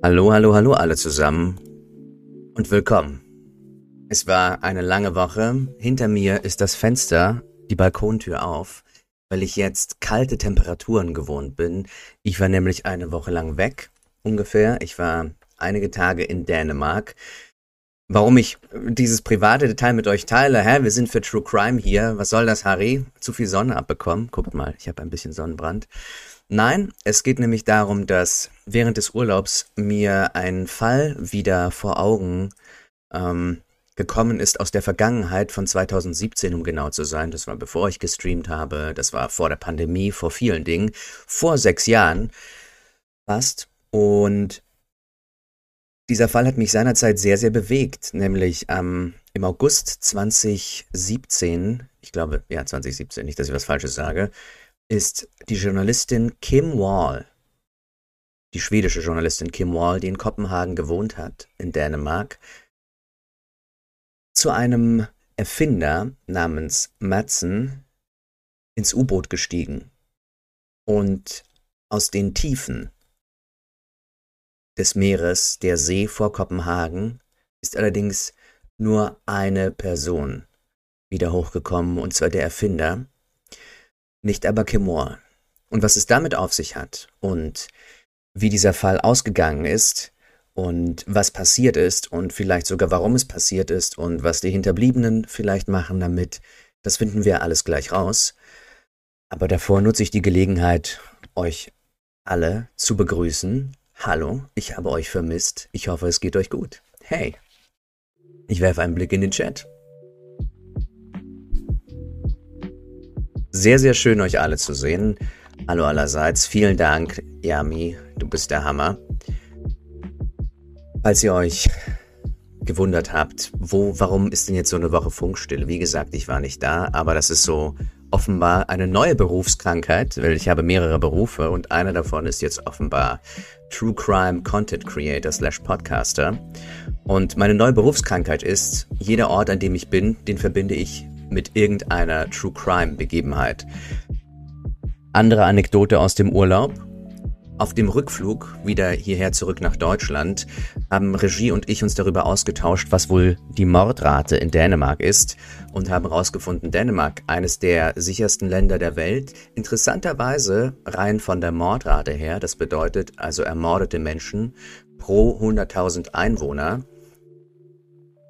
Hallo, hallo, hallo alle zusammen und willkommen. Es war eine lange Woche. Hinter mir ist das Fenster, die Balkontür auf, weil ich jetzt kalte Temperaturen gewohnt bin. Ich war nämlich eine Woche lang weg, ungefähr. Ich war einige Tage in Dänemark. Warum ich dieses private Detail mit euch teile, hä? Wir sind für True Crime hier. Was soll das, Harry? Zu viel Sonne abbekommen? Guckt mal, ich habe ein bisschen Sonnenbrand. Nein, es geht nämlich darum, dass während des Urlaubs mir ein Fall wieder vor Augen ähm, gekommen ist aus der Vergangenheit von 2017, um genau zu sein. Das war bevor ich gestreamt habe, das war vor der Pandemie, vor vielen Dingen, vor sechs Jahren fast. Und dieser Fall hat mich seinerzeit sehr, sehr bewegt, nämlich ähm, im August 2017, ich glaube, ja, 2017, nicht, dass ich was Falsches sage, ist die Journalistin Kim Wall, die schwedische Journalistin Kim Wall, die in Kopenhagen gewohnt hat, in Dänemark, zu einem Erfinder namens Madsen ins U-Boot gestiegen und aus den Tiefen des Meeres, der See vor Kopenhagen, ist allerdings nur eine Person wieder hochgekommen, und zwar der Erfinder, nicht aber Kimor. Und was es damit auf sich hat und wie dieser Fall ausgegangen ist, und was passiert ist und vielleicht sogar warum es passiert ist und was die Hinterbliebenen vielleicht machen damit, das finden wir alles gleich raus. Aber davor nutze ich die Gelegenheit, euch alle zu begrüßen. Hallo, ich habe euch vermisst. Ich hoffe, es geht euch gut. Hey, ich werfe einen Blick in den Chat. Sehr, sehr schön, euch alle zu sehen. Hallo allerseits. Vielen Dank, Yami. Du bist der Hammer. Falls ihr euch gewundert habt, wo, warum ist denn jetzt so eine Woche Funkstille? Wie gesagt, ich war nicht da, aber das ist so offenbar eine neue Berufskrankheit, weil ich habe mehrere Berufe und einer davon ist jetzt offenbar True Crime Content Creator slash Podcaster. Und meine neue Berufskrankheit ist, jeder Ort, an dem ich bin, den verbinde ich mit irgendeiner True Crime Begebenheit. Andere Anekdote aus dem Urlaub. Auf dem Rückflug wieder hierher zurück nach Deutschland haben Regie und ich uns darüber ausgetauscht, was wohl die Mordrate in Dänemark ist und haben herausgefunden, Dänemark, eines der sichersten Länder der Welt, interessanterweise rein von der Mordrate her, das bedeutet also ermordete Menschen pro 100.000 Einwohner,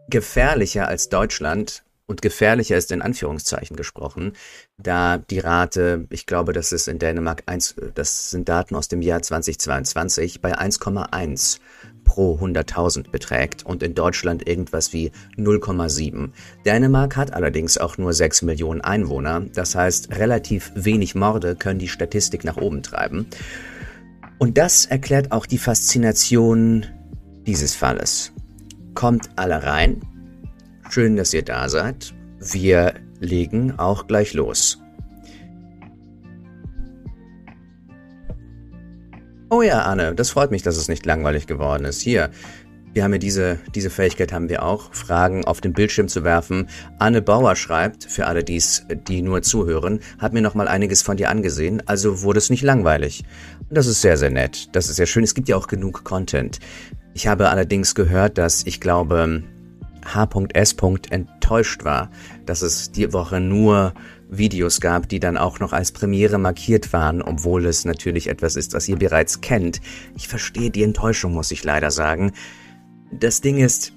gefährlicher als Deutschland und gefährlicher ist in Anführungszeichen gesprochen, da die Rate, ich glaube, das ist in Dänemark, eins, das sind Daten aus dem Jahr 2022, bei 1,1 pro 100.000 beträgt und in Deutschland irgendwas wie 0,7. Dänemark hat allerdings auch nur 6 Millionen Einwohner, das heißt, relativ wenig Morde können die Statistik nach oben treiben. Und das erklärt auch die Faszination dieses Falles. Kommt alle rein, Schön, dass ihr da seid. Wir legen auch gleich los. Oh ja, Anne, das freut mich, dass es nicht langweilig geworden ist. Hier, wir haben ja diese, diese Fähigkeit haben wir auch, Fragen auf den Bildschirm zu werfen. Anne Bauer schreibt, für alle dies, die nur zuhören, hat mir noch mal einiges von dir angesehen, also wurde es nicht langweilig. Das ist sehr, sehr nett. Das ist sehr schön. Es gibt ja auch genug Content. Ich habe allerdings gehört, dass ich glaube, H.S. enttäuscht war, dass es die Woche nur Videos gab, die dann auch noch als Premiere markiert waren, obwohl es natürlich etwas ist, was ihr bereits kennt. Ich verstehe die Enttäuschung, muss ich leider sagen. Das Ding ist,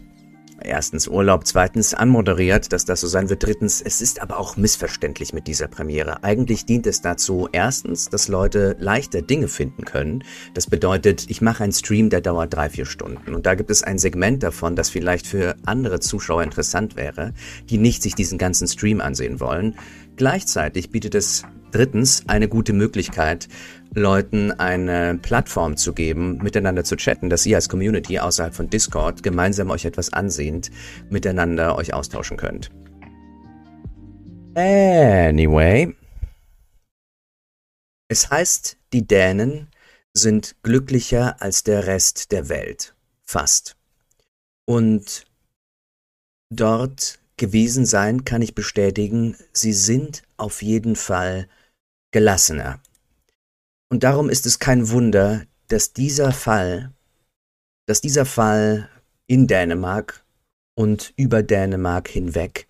erstens Urlaub, zweitens anmoderiert, dass das so sein wird, drittens, es ist aber auch missverständlich mit dieser Premiere. Eigentlich dient es dazu, erstens, dass Leute leichter Dinge finden können. Das bedeutet, ich mache einen Stream, der dauert drei, vier Stunden. Und da gibt es ein Segment davon, das vielleicht für andere Zuschauer interessant wäre, die nicht sich diesen ganzen Stream ansehen wollen. Gleichzeitig bietet es drittens eine gute Möglichkeit, Leuten eine Plattform zu geben, miteinander zu chatten, dass ihr als Community außerhalb von Discord gemeinsam euch etwas ansehend miteinander euch austauschen könnt. Anyway. Es heißt, die Dänen sind glücklicher als der Rest der Welt. Fast. Und dort gewesen sein kann ich bestätigen, sie sind auf jeden Fall gelassener. Und darum ist es kein Wunder, dass dieser Fall dass dieser Fall in Dänemark und über Dänemark hinweg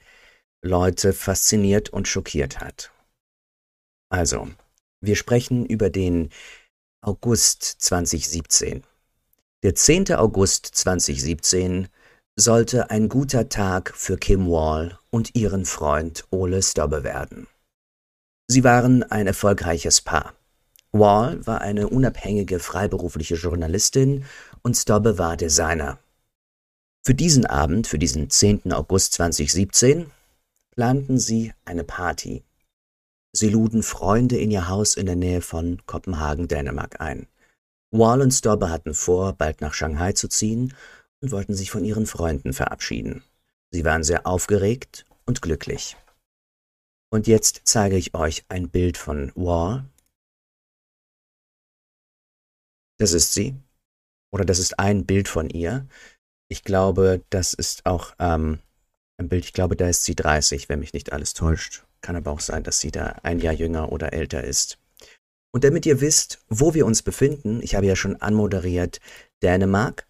Leute fasziniert und schockiert hat. Also, wir sprechen über den August 2017. Der 10. August 2017 sollte ein guter Tag für Kim Wall und ihren Freund Ole Stobbe werden. Sie waren ein erfolgreiches Paar. Wall war eine unabhängige freiberufliche Journalistin und Stobbe war Designer. Für diesen Abend, für diesen 10. August 2017, planten sie eine Party. Sie luden Freunde in ihr Haus in der Nähe von Kopenhagen, Dänemark ein. Wall und Stobbe hatten vor, bald nach Shanghai zu ziehen und wollten sich von ihren Freunden verabschieden. Sie waren sehr aufgeregt und glücklich. Und jetzt zeige ich euch ein Bild von Wall. Das ist sie. Oder das ist ein Bild von ihr. Ich glaube, das ist auch ähm, ein Bild, ich glaube, da ist sie 30, wenn mich nicht alles täuscht. Kann aber auch sein, dass sie da ein Jahr jünger oder älter ist. Und damit ihr wisst, wo wir uns befinden, ich habe ja schon anmoderiert Dänemark.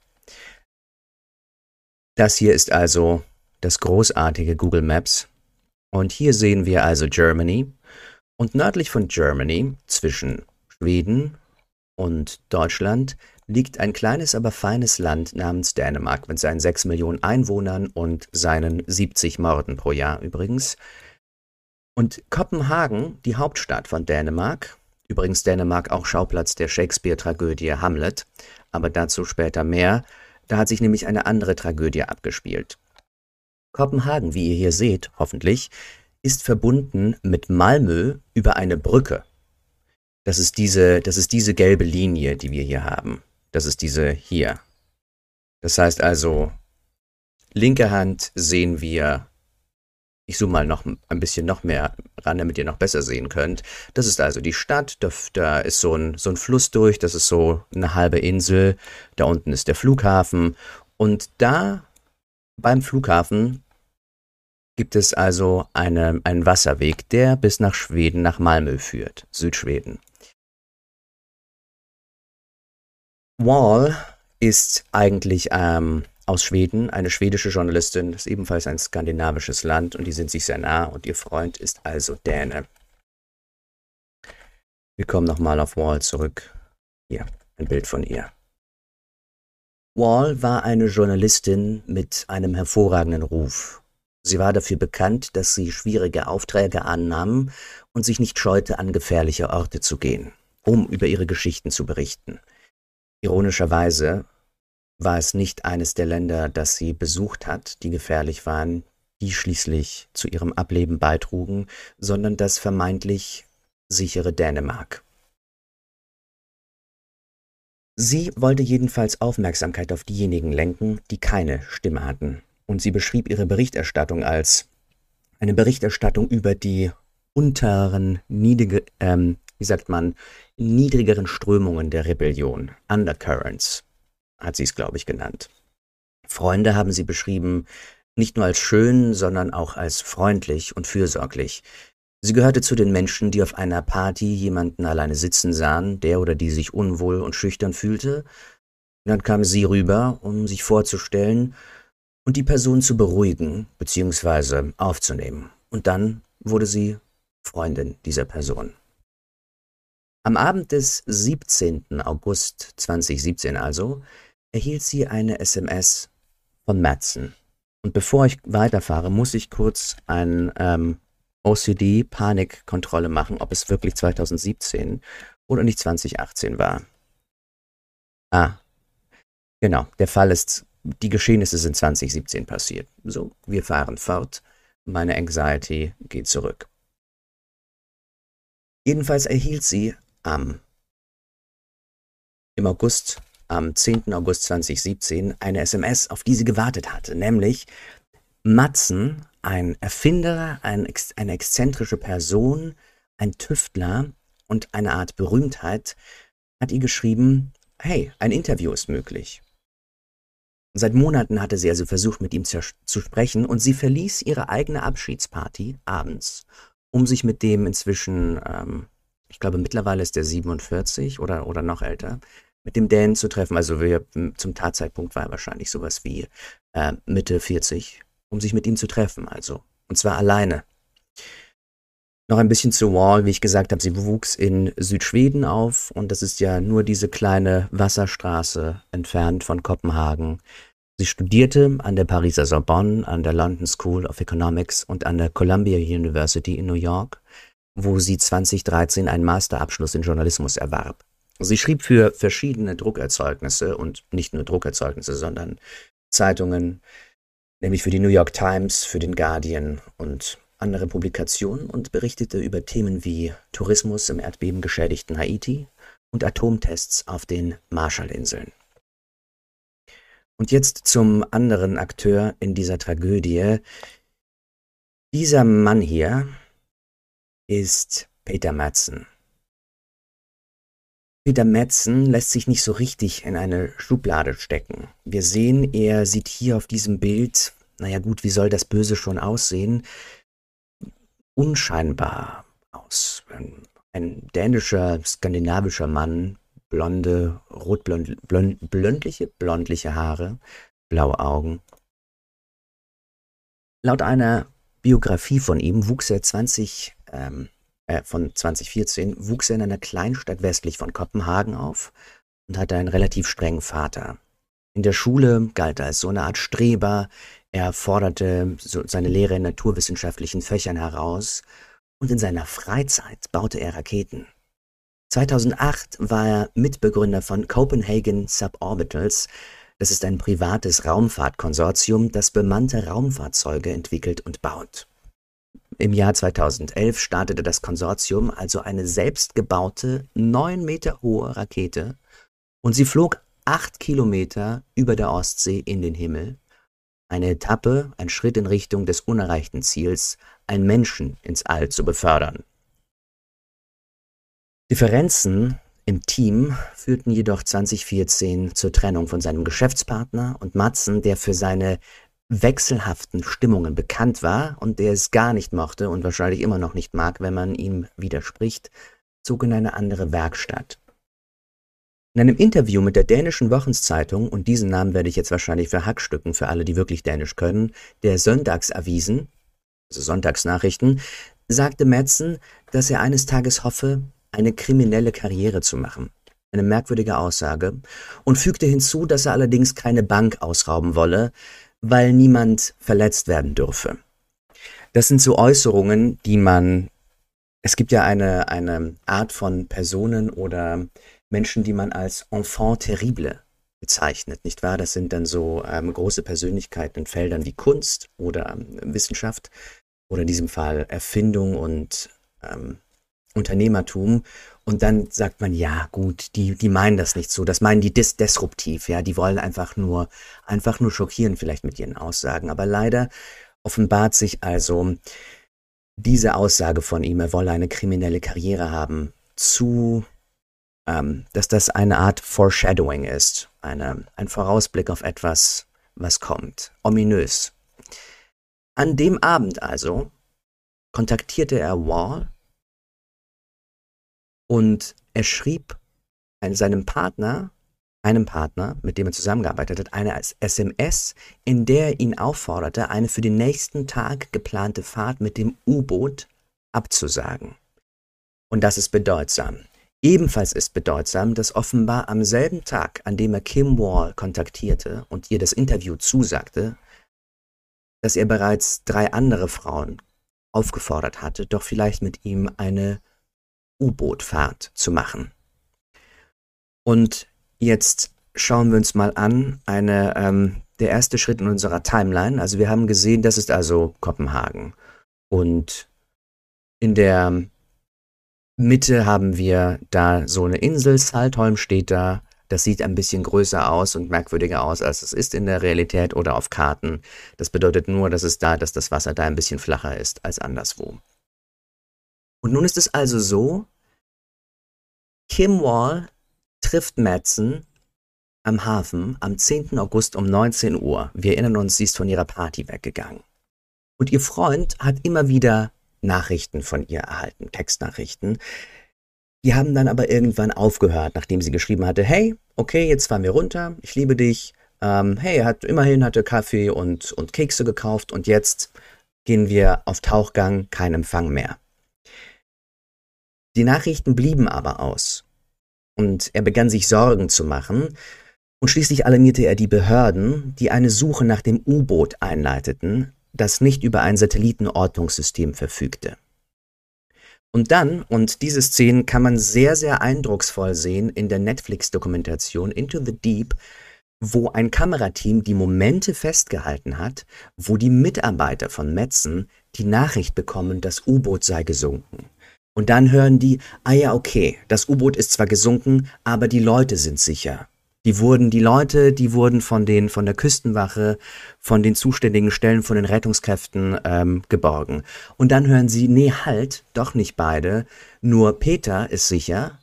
Das hier ist also das großartige Google Maps. Und hier sehen wir also Germany. Und nördlich von Germany, zwischen Schweden und Deutschland, liegt ein kleines, aber feines Land namens Dänemark mit seinen 6 Millionen Einwohnern und seinen 70 Morden pro Jahr übrigens. Und Kopenhagen, die Hauptstadt von Dänemark, übrigens Dänemark auch Schauplatz der Shakespeare-Tragödie Hamlet, aber dazu später mehr, da hat sich nämlich eine andere Tragödie abgespielt. Kopenhagen, wie ihr hier seht, hoffentlich, ist verbunden mit Malmö über eine Brücke. Das ist diese, das ist diese gelbe Linie, die wir hier haben. Das ist diese hier. Das heißt also, linke Hand sehen wir, ich zoome mal noch ein bisschen noch mehr ran, damit ihr noch besser sehen könnt. Das ist also die Stadt, da, da ist so ein, so ein Fluss durch, das ist so eine halbe Insel. Da unten ist der Flughafen. Und da beim Flughafen gibt es also eine, einen Wasserweg, der bis nach Schweden, nach Malmö führt, Südschweden. Wall ist eigentlich ähm, aus Schweden, eine schwedische Journalistin, ist ebenfalls ein skandinavisches Land und die sind sich sehr nah und ihr Freund ist also Däne. Wir kommen nochmal auf Wall zurück. Hier, ein Bild von ihr. Wall war eine Journalistin mit einem hervorragenden Ruf. Sie war dafür bekannt, dass sie schwierige Aufträge annahm und sich nicht scheute, an gefährliche Orte zu gehen, um über ihre Geschichten zu berichten. Ironischerweise war es nicht eines der Länder, das sie besucht hat, die gefährlich waren, die schließlich zu ihrem Ableben beitrugen, sondern das vermeintlich sichere Dänemark. Sie wollte jedenfalls Aufmerksamkeit auf diejenigen lenken, die keine Stimme hatten, und sie beschrieb ihre Berichterstattung als eine Berichterstattung über die unteren, niedrige, ähm, wie sagt man, niedrigeren Strömungen der Rebellion, Undercurrents, hat sie es, glaube ich, genannt. Freunde haben sie beschrieben, nicht nur als schön, sondern auch als freundlich und fürsorglich. Sie gehörte zu den Menschen, die auf einer Party jemanden alleine sitzen sahen, der oder die sich unwohl und schüchtern fühlte. Dann kam sie rüber, um sich vorzustellen und die Person zu beruhigen bzw. aufzunehmen. Und dann wurde sie Freundin dieser Person. Am Abend des 17. August 2017 also erhielt sie eine SMS von Madsen. Und bevor ich weiterfahre, muss ich kurz ein ähm, OCD-Panikkontrolle machen, ob es wirklich 2017 oder nicht 2018 war. Ah, genau, der Fall ist, die Geschehnisse sind 2017 passiert. So, wir fahren fort. Meine Anxiety geht zurück. Jedenfalls erhielt sie am im August, am 10. August 2017, eine SMS, auf die sie gewartet hatte, nämlich Matzen, ein Erfinder, ein, eine exzentrische Person, ein Tüftler und eine Art Berühmtheit, hat ihr geschrieben, hey, ein Interview ist möglich. Seit Monaten hatte sie also versucht, mit ihm zu, zu sprechen, und sie verließ ihre eigene Abschiedsparty abends, um sich mit dem inzwischen ähm, ich glaube mittlerweile ist er 47 oder, oder noch älter, mit dem Dänen zu treffen. Also wir, zum Tatzeitpunkt war er wahrscheinlich sowas wie äh, Mitte 40, um sich mit ihm zu treffen. Also und zwar alleine. Noch ein bisschen zu Wall, wie ich gesagt habe, sie wuchs in Südschweden auf und das ist ja nur diese kleine Wasserstraße entfernt von Kopenhagen. Sie studierte an der Pariser Sorbonne, an der London School of Economics und an der Columbia University in New York, wo sie 2013 einen Masterabschluss in Journalismus erwarb. Sie schrieb für verschiedene Druckerzeugnisse und nicht nur Druckerzeugnisse, sondern Zeitungen, nämlich für die New York Times, für den Guardian und andere Publikationen und berichtete über Themen wie Tourismus im erdbebengeschädigten Haiti und Atomtests auf den Marshallinseln. Und jetzt zum anderen Akteur in dieser Tragödie. Dieser Mann hier ist Peter Madsen. Peter Madsen lässt sich nicht so richtig in eine Schublade stecken. Wir sehen, er sieht hier auf diesem Bild, naja gut, wie soll das Böse schon aussehen? unscheinbar aus. Ein, dänischer, skandinavischer Mann, blonde, rotblond, blond, blondliche, blondliche Haare, blaue Augen. Laut einer Biografie von ihm wuchs er 20, ähm, äh, von 2014, wuchs er in einer Kleinstadt westlich von Kopenhagen auf und hatte einen relativ strengen Vater. In der Schule galt er als so eine Art Streber, er forderte so seine Lehre in naturwissenschaftlichen Fächern heraus und in seiner Freizeit baute er Raketen. 2008 war er Mitbegründer von Copenhagen Suborbitals. Das ist ein privates Raumfahrtkonsortium, das bemannte Raumfahrzeuge entwickelt und baut. Im Jahr 2011 startete das Konsortium also eine selbstgebaute, neun Meter hohe Rakete und sie flog acht Kilometer über der Ostsee in den Himmel eine Etappe, ein Schritt in Richtung des unerreichten Ziels, einen Menschen ins All zu befördern. Differenzen im Team führten jedoch 2014 zur Trennung von seinem Geschäftspartner und Matzen, der für seine wechselhaften Stimmungen bekannt war und der es gar nicht mochte und wahrscheinlich immer noch nicht mag, wenn man ihm widerspricht, zog in eine andere Werkstatt. In einem Interview mit der dänischen Wochenzeitung, und diesen Namen werde ich jetzt wahrscheinlich verhackstücken für alle, die wirklich Dänisch können, der Sonntagsavisen, also Sonntagsnachrichten, sagte Madsen, dass er eines Tages hoffe, eine kriminelle Karriere zu machen. Eine merkwürdige Aussage. Und fügte hinzu, dass er allerdings keine Bank ausrauben wolle, weil niemand verletzt werden dürfe. Das sind so Äußerungen, die man, es gibt ja eine, eine Art von Personen oder Menschen, die man als Enfant terrible bezeichnet, nicht wahr? Das sind dann so ähm, große Persönlichkeiten in Feldern wie Kunst oder ähm, Wissenschaft oder in diesem Fall Erfindung und ähm, Unternehmertum. Und dann sagt man, ja, gut, die, die meinen das nicht so. Das meinen die dis disruptiv, ja. Die wollen einfach nur, einfach nur schockieren vielleicht mit ihren Aussagen. Aber leider offenbart sich also diese Aussage von ihm, er wolle eine kriminelle Karriere haben, zu ähm, dass das eine Art Foreshadowing ist, eine, ein Vorausblick auf etwas, was kommt, ominös. An dem Abend also kontaktierte er Wall und er schrieb seinem Partner, einem Partner, mit dem er zusammengearbeitet hat, eine SMS, in der er ihn aufforderte, eine für den nächsten Tag geplante Fahrt mit dem U-Boot abzusagen. Und das ist bedeutsam. Ebenfalls ist bedeutsam, dass offenbar am selben Tag, an dem er Kim Wall kontaktierte und ihr das Interview zusagte, dass er bereits drei andere Frauen aufgefordert hatte, doch vielleicht mit ihm eine U-Boot-Fahrt zu machen. Und jetzt schauen wir uns mal an, eine, ähm, der erste Schritt in unserer Timeline. Also wir haben gesehen, das ist also Kopenhagen. Und in der Mitte haben wir da so eine Insel, Saltholm steht da. Das sieht ein bisschen größer aus und merkwürdiger aus, als es ist in der Realität oder auf Karten. Das bedeutet nur, dass es da, dass das Wasser da ein bisschen flacher ist als anderswo. Und nun ist es also so, Kim Wall trifft Madsen am Hafen am 10. August um 19 Uhr. Wir erinnern uns, sie ist von ihrer Party weggegangen. Und ihr Freund hat immer wieder Nachrichten von ihr erhalten, Textnachrichten. Die haben dann aber irgendwann aufgehört, nachdem sie geschrieben hatte, hey, okay, jetzt fahren wir runter, ich liebe dich. Ähm, hey, er hat immerhin hatte Kaffee und, und Kekse gekauft und jetzt gehen wir auf Tauchgang, kein Empfang mehr. Die Nachrichten blieben aber aus. Und er begann sich Sorgen zu machen, und schließlich alarmierte er die Behörden, die eine Suche nach dem U-Boot einleiteten, das nicht über ein Satellitenortungssystem verfügte. Und dann, und diese Szenen kann man sehr, sehr eindrucksvoll sehen in der Netflix-Dokumentation Into the Deep, wo ein Kamerateam die Momente festgehalten hat, wo die Mitarbeiter von Metzen die Nachricht bekommen, das U-Boot sei gesunken. Und dann hören die, ah ja, okay, das U-Boot ist zwar gesunken, aber die Leute sind sicher. Die wurden, die Leute, die wurden von den, von der Küstenwache, von den zuständigen Stellen, von den Rettungskräften ähm, geborgen. Und dann hören sie, nee, halt, doch nicht beide. Nur Peter ist sicher.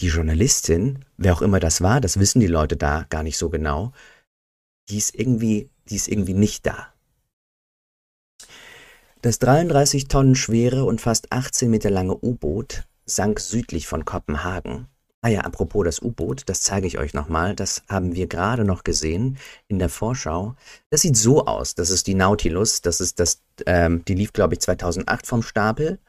Die Journalistin, wer auch immer das war, das wissen die Leute da gar nicht so genau, die ist irgendwie, die ist irgendwie nicht da. Das 33 Tonnen schwere und fast 18 Meter lange U-Boot sank südlich von Kopenhagen Ah ja, apropos das U-Boot, das zeige ich euch nochmal. Das haben wir gerade noch gesehen in der Vorschau. Das sieht so aus. Das ist die Nautilus. Das ist das, ähm, die lief, glaube ich, 2008 vom Stapel.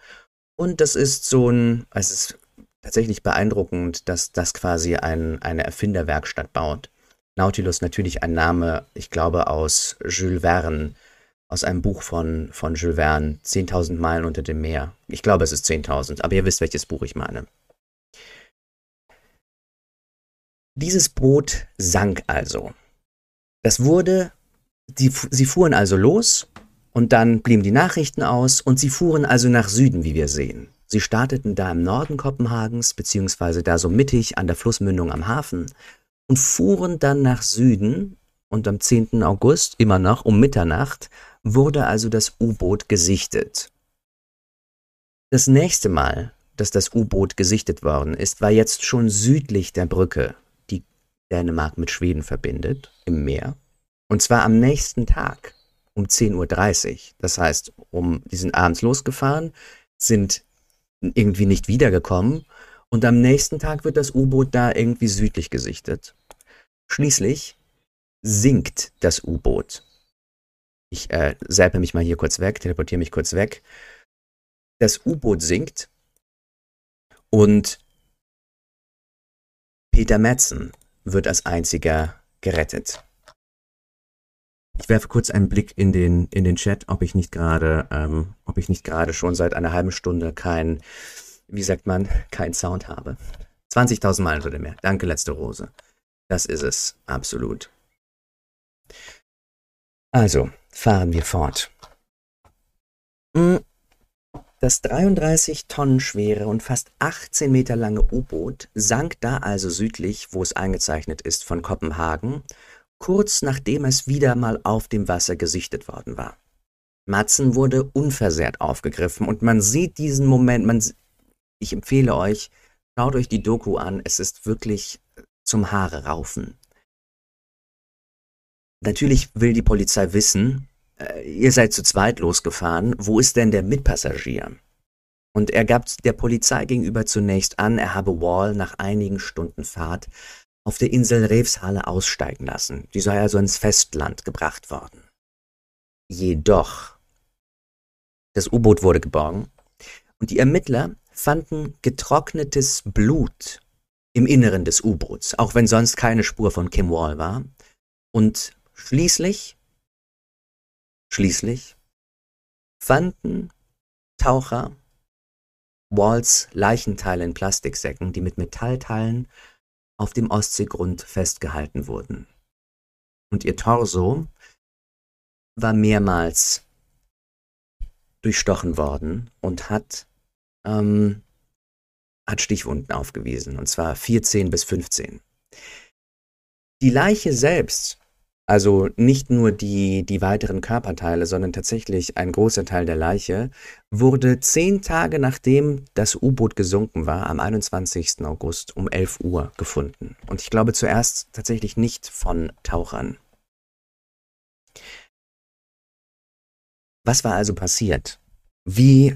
Und das ist so ein, es ist tatsächlich beeindruckend, dass das quasi ein, eine Erfinderwerkstatt baut. Nautilus natürlich ein Name, ich glaube, aus Jules Verne, aus einem Buch von, von Jules Verne, 10.000 Meilen unter dem Meer. Ich glaube, es ist 10.000, aber ihr wisst, welches Buch ich meine. Dieses Boot sank also. Das wurde, die, sie fuhren also los und dann blieben die Nachrichten aus und sie fuhren also nach Süden, wie wir sehen. Sie starteten da im Norden Kopenhagens, beziehungsweise da so mittig an der Flussmündung am Hafen und fuhren dann nach Süden und am 10. August, immer noch um Mitternacht, wurde also das U-Boot gesichtet. Das nächste Mal, dass das U-Boot gesichtet worden ist, war jetzt schon südlich der Brücke, Dänemark mit Schweden verbindet, im Meer. Und zwar am nächsten Tag um 10.30 Uhr. Das heißt, um, die sind abends losgefahren, sind irgendwie nicht wiedergekommen und am nächsten Tag wird das U-Boot da irgendwie südlich gesichtet. Schließlich sinkt das U-Boot. Ich äh, säpe mich mal hier kurz weg, teleportiere mich kurz weg. Das U-Boot sinkt und Peter Metzen, wird als einziger gerettet. Ich werfe kurz einen Blick in den, in den Chat, ob ich nicht gerade, ähm, ob ich nicht gerade schon seit einer halben Stunde kein, wie sagt man, kein Sound habe. 20.000 Meilen würde mehr. Danke, letzte Rose. Das ist es, absolut. Also, fahren wir fort. Hm, das 33 Tonnen schwere und fast 18 Meter lange U-Boot sank da also südlich, wo es eingezeichnet ist, von Kopenhagen, kurz nachdem es wieder mal auf dem Wasser gesichtet worden war. Matzen wurde unversehrt aufgegriffen und man sieht diesen Moment, man, ich empfehle euch, schaut euch die Doku an, es ist wirklich zum Haare raufen. Natürlich will die Polizei wissen, äh, ihr seid zu zweit losgefahren, wo ist denn der Mitpassagier? Und er gab der Polizei gegenüber zunächst an, er habe Wall nach einigen Stunden Fahrt auf der Insel Revshalle aussteigen lassen. Die sei also ins Festland gebracht worden. Jedoch, das U-Boot wurde geborgen und die Ermittler fanden getrocknetes Blut im Inneren des U-Boots, auch wenn sonst keine Spur von Kim Wall war. Und schließlich Schließlich fanden Taucher Walls Leichenteile in Plastiksäcken, die mit Metallteilen auf dem Ostseegrund festgehalten wurden. Und ihr Torso war mehrmals durchstochen worden und hat, ähm, hat Stichwunden aufgewiesen, und zwar 14 bis 15. Die Leiche selbst also nicht nur die, die weiteren Körperteile, sondern tatsächlich ein großer Teil der Leiche wurde zehn Tage nachdem das U-Boot gesunken war, am 21. August um 11 Uhr gefunden. Und ich glaube zuerst tatsächlich nicht von Tauchern. Was war also passiert? Wie,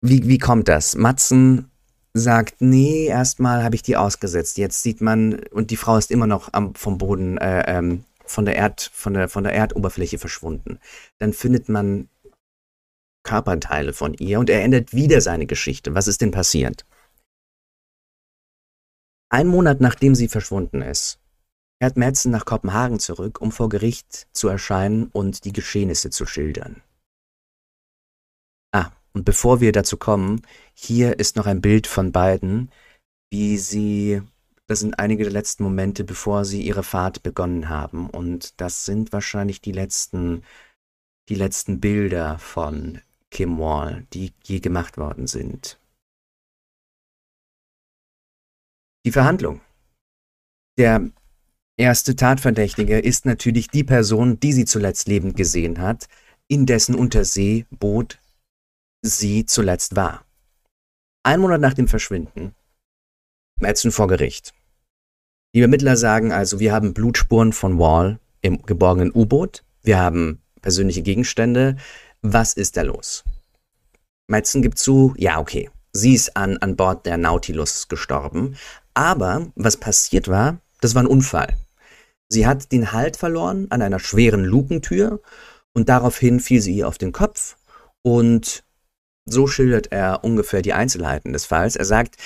wie, wie kommt das? Matzen sagt, nee, erstmal habe ich die ausgesetzt. Jetzt sieht man, und die Frau ist immer noch am, vom Boden, äh, ähm, von der Erd, von der, von der Erdoberfläche verschwunden. Dann findet man Körperteile von ihr und er ändert wieder seine Geschichte. Was ist denn passiert? Ein Monat nachdem sie verschwunden ist, kehrt Madsen nach Kopenhagen zurück, um vor Gericht zu erscheinen und die Geschehnisse zu schildern. Ah, und bevor wir dazu kommen, hier ist noch ein Bild von beiden, wie sie, das sind einige der letzten Momente, bevor sie ihre Fahrt begonnen haben. Und das sind wahrscheinlich die letzten, die letzten Bilder von Kim Wall, die je gemacht worden sind. Die Verhandlung. Der erste Tatverdächtige ist natürlich die Person, die sie zuletzt lebend gesehen hat, in dessen Unterseeboot sie zuletzt war. Ein Monat nach dem Verschwinden, Madsen vor Gericht. Die Ermittler sagen also, wir haben Blutspuren von Wall im geborgenen U-Boot, wir haben persönliche Gegenstände. Was ist da los? Madsen gibt zu, ja, okay, sie ist an, an Bord der Nautilus gestorben, aber was passiert war, das war ein Unfall. Sie hat den Halt verloren an einer schweren Lukentür und daraufhin fiel sie ihr auf den Kopf und so schildert er ungefähr die Einzelheiten des Falls. Er sagt,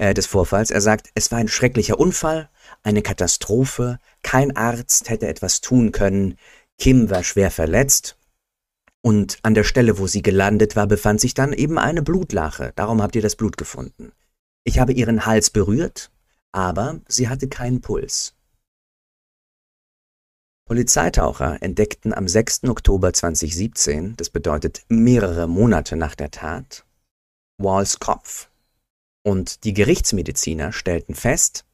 äh, des Vorfalls. Er sagt, es war ein schrecklicher Unfall, eine Katastrophe. Kein Arzt hätte etwas tun können. Kim war schwer verletzt. Und an der Stelle, wo sie gelandet war, befand sich dann eben eine Blutlache. Darum habt ihr das Blut gefunden. Ich habe ihren Hals berührt aber sie hatte keinen Puls. Polizeitaucher entdeckten am 6. Oktober 2017, das bedeutet mehrere Monate nach der Tat, Walls Kopf. Und die Gerichtsmediziner stellten fest,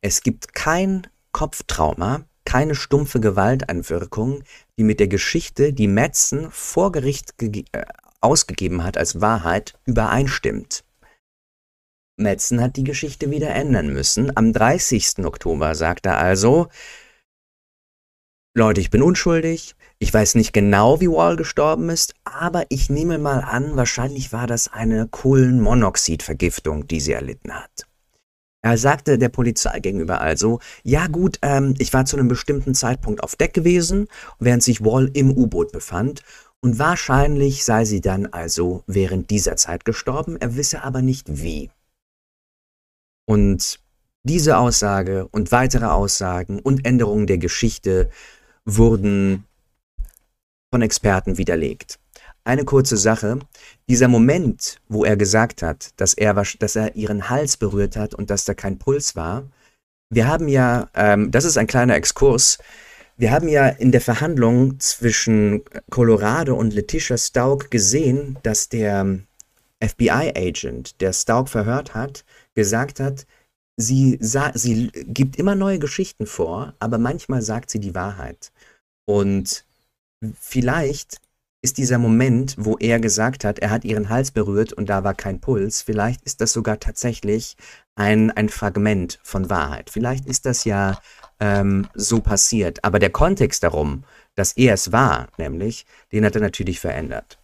es gibt kein Kopftrauma, keine stumpfe Gewalteinwirkung, die mit der Geschichte, die Metzen vor Gericht äh, ausgegeben hat als Wahrheit, übereinstimmt. Metzen hat die Geschichte wieder ändern müssen. Am 30. Oktober sagt er also, Leute, ich bin unschuldig, ich weiß nicht genau, wie Wall gestorben ist, aber ich nehme mal an, wahrscheinlich war das eine Kohlenmonoxidvergiftung, die sie erlitten hat. Er sagte der Polizei gegenüber also, ja gut, ähm, ich war zu einem bestimmten Zeitpunkt auf Deck gewesen, während sich Wall im U-Boot befand, und wahrscheinlich sei sie dann also während dieser Zeit gestorben, er wisse aber nicht wie. Und diese Aussage und weitere Aussagen und Änderungen der Geschichte wurden von Experten widerlegt. Eine kurze Sache, dieser Moment, wo er gesagt hat, dass er, dass er ihren Hals berührt hat und dass da kein Puls war, wir haben ja, ähm, das ist ein kleiner Exkurs, wir haben ja in der Verhandlung zwischen Colorado und Letitia Stauk gesehen, dass der FBI-Agent, der Stauk verhört hat, gesagt hat, sie, sie gibt immer neue Geschichten vor, aber manchmal sagt sie die Wahrheit. Und vielleicht ist dieser Moment, wo er gesagt hat, er hat ihren Hals berührt und da war kein Puls, vielleicht ist das sogar tatsächlich ein, ein Fragment von Wahrheit. Vielleicht ist das ja ähm, so passiert. Aber der Kontext darum, dass er es war, nämlich, den hat er natürlich verändert.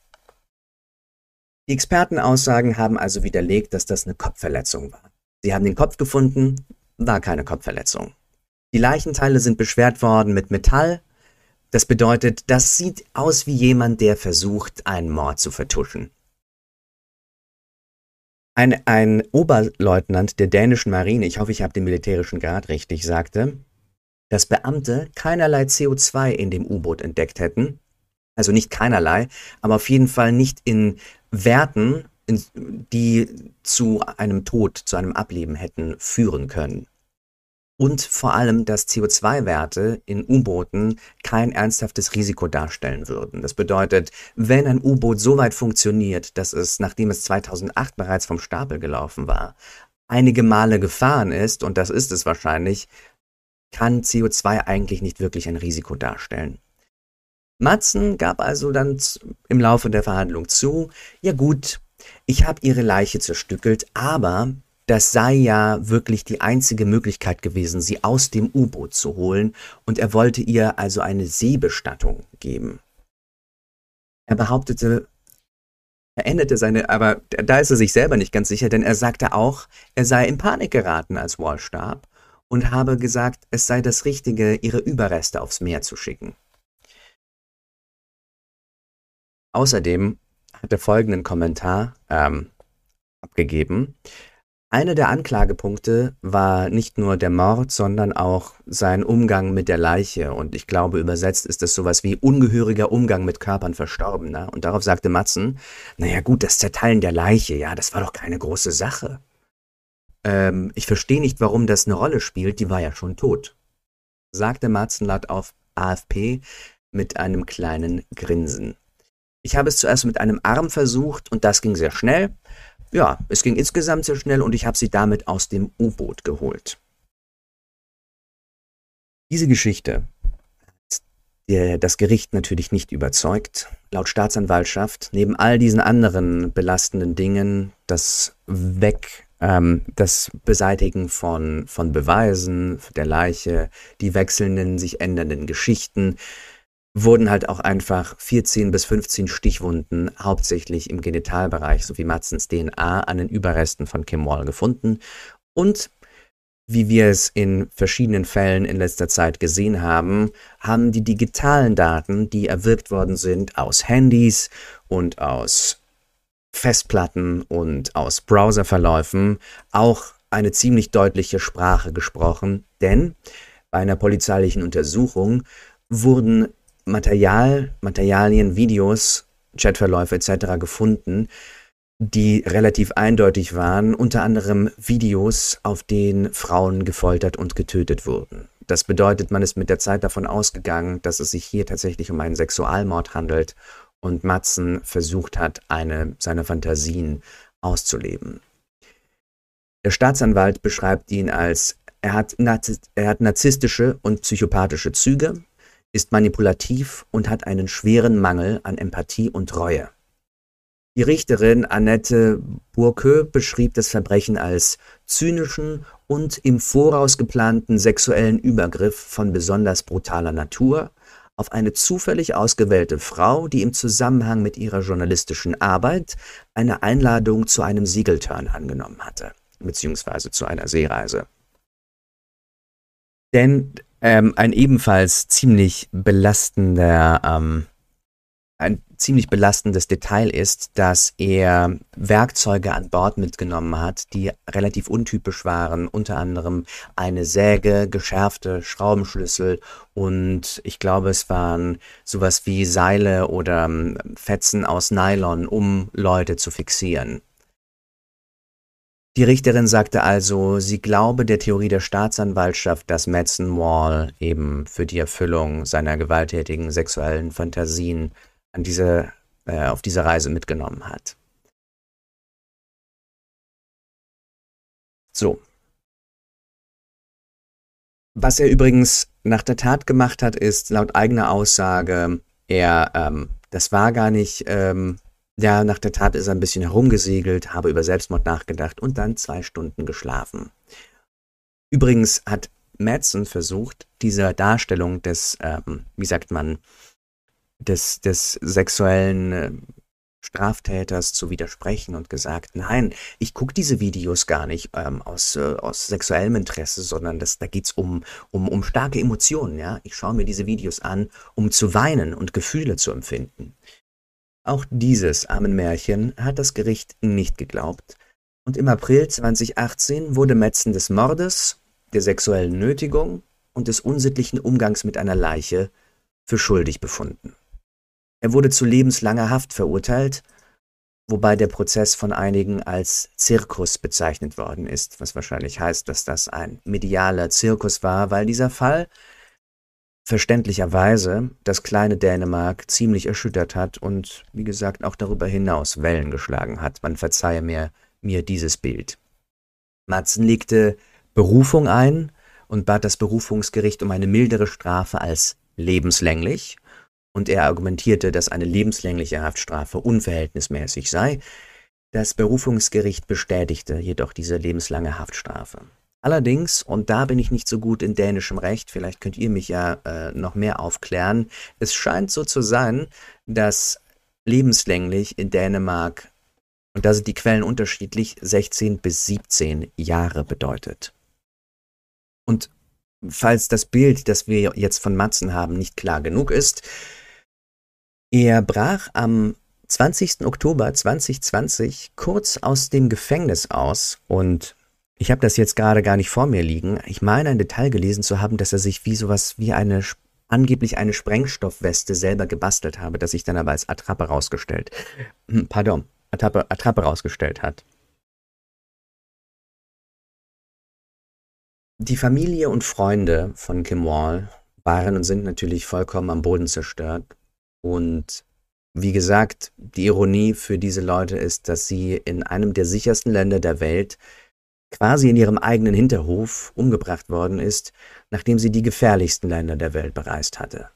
Die Expertenaussagen haben also widerlegt, dass das eine Kopfverletzung war. Sie haben den Kopf gefunden, war keine Kopfverletzung. Die Leichenteile sind beschwert worden mit Metall. Das bedeutet, das sieht aus wie jemand, der versucht, einen Mord zu vertuschen. Ein, ein Oberleutnant der dänischen Marine, ich hoffe, ich habe den militärischen Grad richtig, sagte, dass Beamte keinerlei CO2 in dem U-Boot entdeckt hätten. Also nicht keinerlei, aber auf jeden Fall nicht in Werten, die zu einem Tod, zu einem Ableben hätten führen können. Und vor allem, dass CO2-Werte in U-Booten kein ernsthaftes Risiko darstellen würden. Das bedeutet, wenn ein U-Boot so weit funktioniert, dass es, nachdem es 2008 bereits vom Stapel gelaufen war, einige Male gefahren ist, und das ist es wahrscheinlich, kann CO2 eigentlich nicht wirklich ein Risiko darstellen. Matzen gab also dann im Laufe der Verhandlung zu, ja gut, ich habe ihre Leiche zerstückelt, aber das sei ja wirklich die einzige Möglichkeit gewesen, sie aus dem U-Boot zu holen, und er wollte ihr also eine Seebestattung geben. Er behauptete, Er änderte seine, aber da ist er sich selber nicht ganz sicher, denn er sagte auch, er sei in Panik geraten, als Wall starb und habe gesagt, es sei das Richtige, ihre Überreste aufs Meer zu schicken. Außerdem hat er folgenden Kommentar ähm, abgegeben. Einer der Anklagepunkte war nicht nur der Mord, sondern auch sein Umgang mit der Leiche. Und ich glaube, übersetzt ist das sowas wie ungehöriger Umgang mit Körpern Verstorbener. Und darauf sagte Matzen, naja gut, das Zerteilen der Leiche, ja, das war doch keine große Sache. Ähm, ich verstehe nicht, warum das eine Rolle spielt, die war ja schon tot. Sagte Matzen laut auf AFP mit einem kleinen Grinsen. Ich habe es zuerst mit einem Arm versucht und das ging sehr schnell. Ja, es ging insgesamt sehr schnell und ich habe sie damit aus dem U-Boot geholt. Diese Geschichte hat das Gericht natürlich nicht überzeugt. Laut Staatsanwaltschaft, neben all diesen anderen belastenden Dingen, das Weg, ähm, das Beseitigen von, von Beweisen der Leiche, die wechselnden, sich ändernden Geschichten, wurden halt auch einfach 14 bis 15 Stichwunden, hauptsächlich im Genitalbereich sowie Matzens DNA, an den Überresten von Kim Wall gefunden. Und wie wir es in verschiedenen Fällen in letzter Zeit gesehen haben, haben die digitalen Daten, die erwirkt worden sind aus Handys und aus Festplatten und aus Browserverläufen, auch eine ziemlich deutliche Sprache gesprochen, denn bei einer polizeilichen Untersuchung wurden Material, Materialien, Videos, Chatverläufe etc. gefunden, die relativ eindeutig waren, unter anderem Videos, auf denen Frauen gefoltert und getötet wurden. Das bedeutet, man ist mit der Zeit davon ausgegangen, dass es sich hier tatsächlich um einen Sexualmord handelt und Matzen versucht hat, eine seiner Fantasien auszuleben. Der Staatsanwalt beschreibt ihn als er hat, er hat narzisstische und psychopathische Züge, ist manipulativ und hat einen schweren Mangel an Empathie und Reue. Die Richterin Annette Burke beschrieb das Verbrechen als zynischen und im Voraus geplanten sexuellen Übergriff von besonders brutaler Natur auf eine zufällig ausgewählte Frau, die im Zusammenhang mit ihrer journalistischen Arbeit eine Einladung zu einem Siegelturn angenommen hatte, beziehungsweise zu einer Seereise. Denn ähm, ein ebenfalls ziemlich belastender, ähm, ein ziemlich belastendes Detail ist, dass er Werkzeuge an Bord mitgenommen hat, die relativ untypisch waren, unter anderem eine Säge, geschärfte Schraubenschlüssel und ich glaube, es waren sowas wie Seile oder ähm, Fetzen aus Nylon, um Leute zu fixieren. Die Richterin sagte also, sie glaube der Theorie der Staatsanwaltschaft, dass Madsen Wall eben für die Erfüllung seiner gewalttätigen sexuellen Fantasien an diese, äh, auf diese Reise mitgenommen hat. So. Was er übrigens nach der Tat gemacht hat, ist laut eigener Aussage, er, ähm, das war gar nicht ähm, ja, nach der Tat ist er ein bisschen herumgesegelt, habe über Selbstmord nachgedacht und dann zwei Stunden geschlafen. Übrigens hat Madsen versucht, dieser Darstellung des, ähm, wie sagt man, des, des sexuellen äh, Straftäters zu widersprechen und gesagt, nein, ich gucke diese Videos gar nicht ähm, aus, äh, aus sexuellem Interesse, sondern das, da geht's um, um, um starke Emotionen. Ja? Ich schaue mir diese Videos an, um zu weinen und Gefühle zu empfinden. Auch dieses Märchen hat das Gericht nicht geglaubt, und im April 2018 wurde Metzen des Mordes, der sexuellen Nötigung und des unsittlichen Umgangs mit einer Leiche für schuldig befunden. Er wurde zu lebenslanger Haft verurteilt, wobei der Prozess von einigen als Zirkus bezeichnet worden ist, was wahrscheinlich heißt, dass das ein medialer Zirkus war, weil dieser Fall verständlicherweise das kleine Dänemark ziemlich erschüttert hat und, wie gesagt, auch darüber hinaus Wellen geschlagen hat. Man verzeihe mir, mir dieses Bild. Matzen legte Berufung ein und bat das Berufungsgericht um eine mildere Strafe als lebenslänglich, und er argumentierte, dass eine lebenslängliche Haftstrafe unverhältnismäßig sei. Das Berufungsgericht bestätigte jedoch diese lebenslange Haftstrafe. Allerdings, und da bin ich nicht so gut in dänischem Recht, vielleicht könnt ihr mich ja äh, noch mehr aufklären, es scheint so zu sein, dass lebenslänglich in Dänemark, und da sind die Quellen unterschiedlich, 16 bis 17 Jahre bedeutet. Und falls das Bild, das wir jetzt von Matzen haben, nicht klar genug ist, er brach am 20. Oktober 2020 kurz aus dem Gefängnis aus und ich habe das jetzt gerade gar nicht vor mir liegen. Ich meine ein Detail gelesen zu haben, dass er sich wie sowas wie eine angeblich eine Sprengstoffweste selber gebastelt habe, das sich dann aber als Attrappe rausgestellt, hm, pardon, Attrappe, Attrappe rausgestellt hat. Die Familie und Freunde von Kim Wall waren und sind natürlich vollkommen am Boden zerstört. Und wie gesagt, die Ironie für diese Leute ist, dass sie in einem der sichersten Länder der Welt quasi in ihrem eigenen Hinterhof umgebracht worden ist, nachdem sie die gefährlichsten Länder der Welt bereist hatte.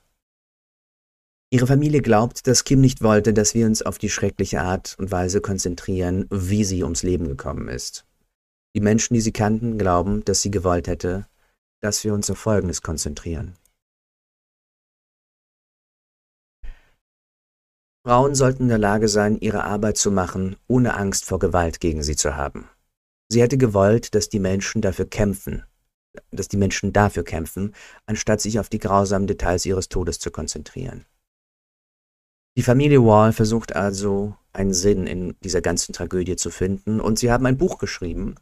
Ihre Familie glaubt, dass Kim nicht wollte, dass wir uns auf die schreckliche Art und Weise konzentrieren, wie sie ums Leben gekommen ist. Die Menschen, die sie kannten, glauben, dass sie gewollt hätte, dass wir uns auf Folgendes konzentrieren. Frauen sollten in der Lage sein, ihre Arbeit zu machen, ohne Angst vor Gewalt gegen sie zu haben. Sie hätte gewollt, dass die Menschen dafür kämpfen, dass die Menschen dafür kämpfen, anstatt sich auf die grausamen Details ihres Todes zu konzentrieren. Die Familie Wall versucht also, einen Sinn in dieser ganzen Tragödie zu finden und sie haben ein Buch geschrieben,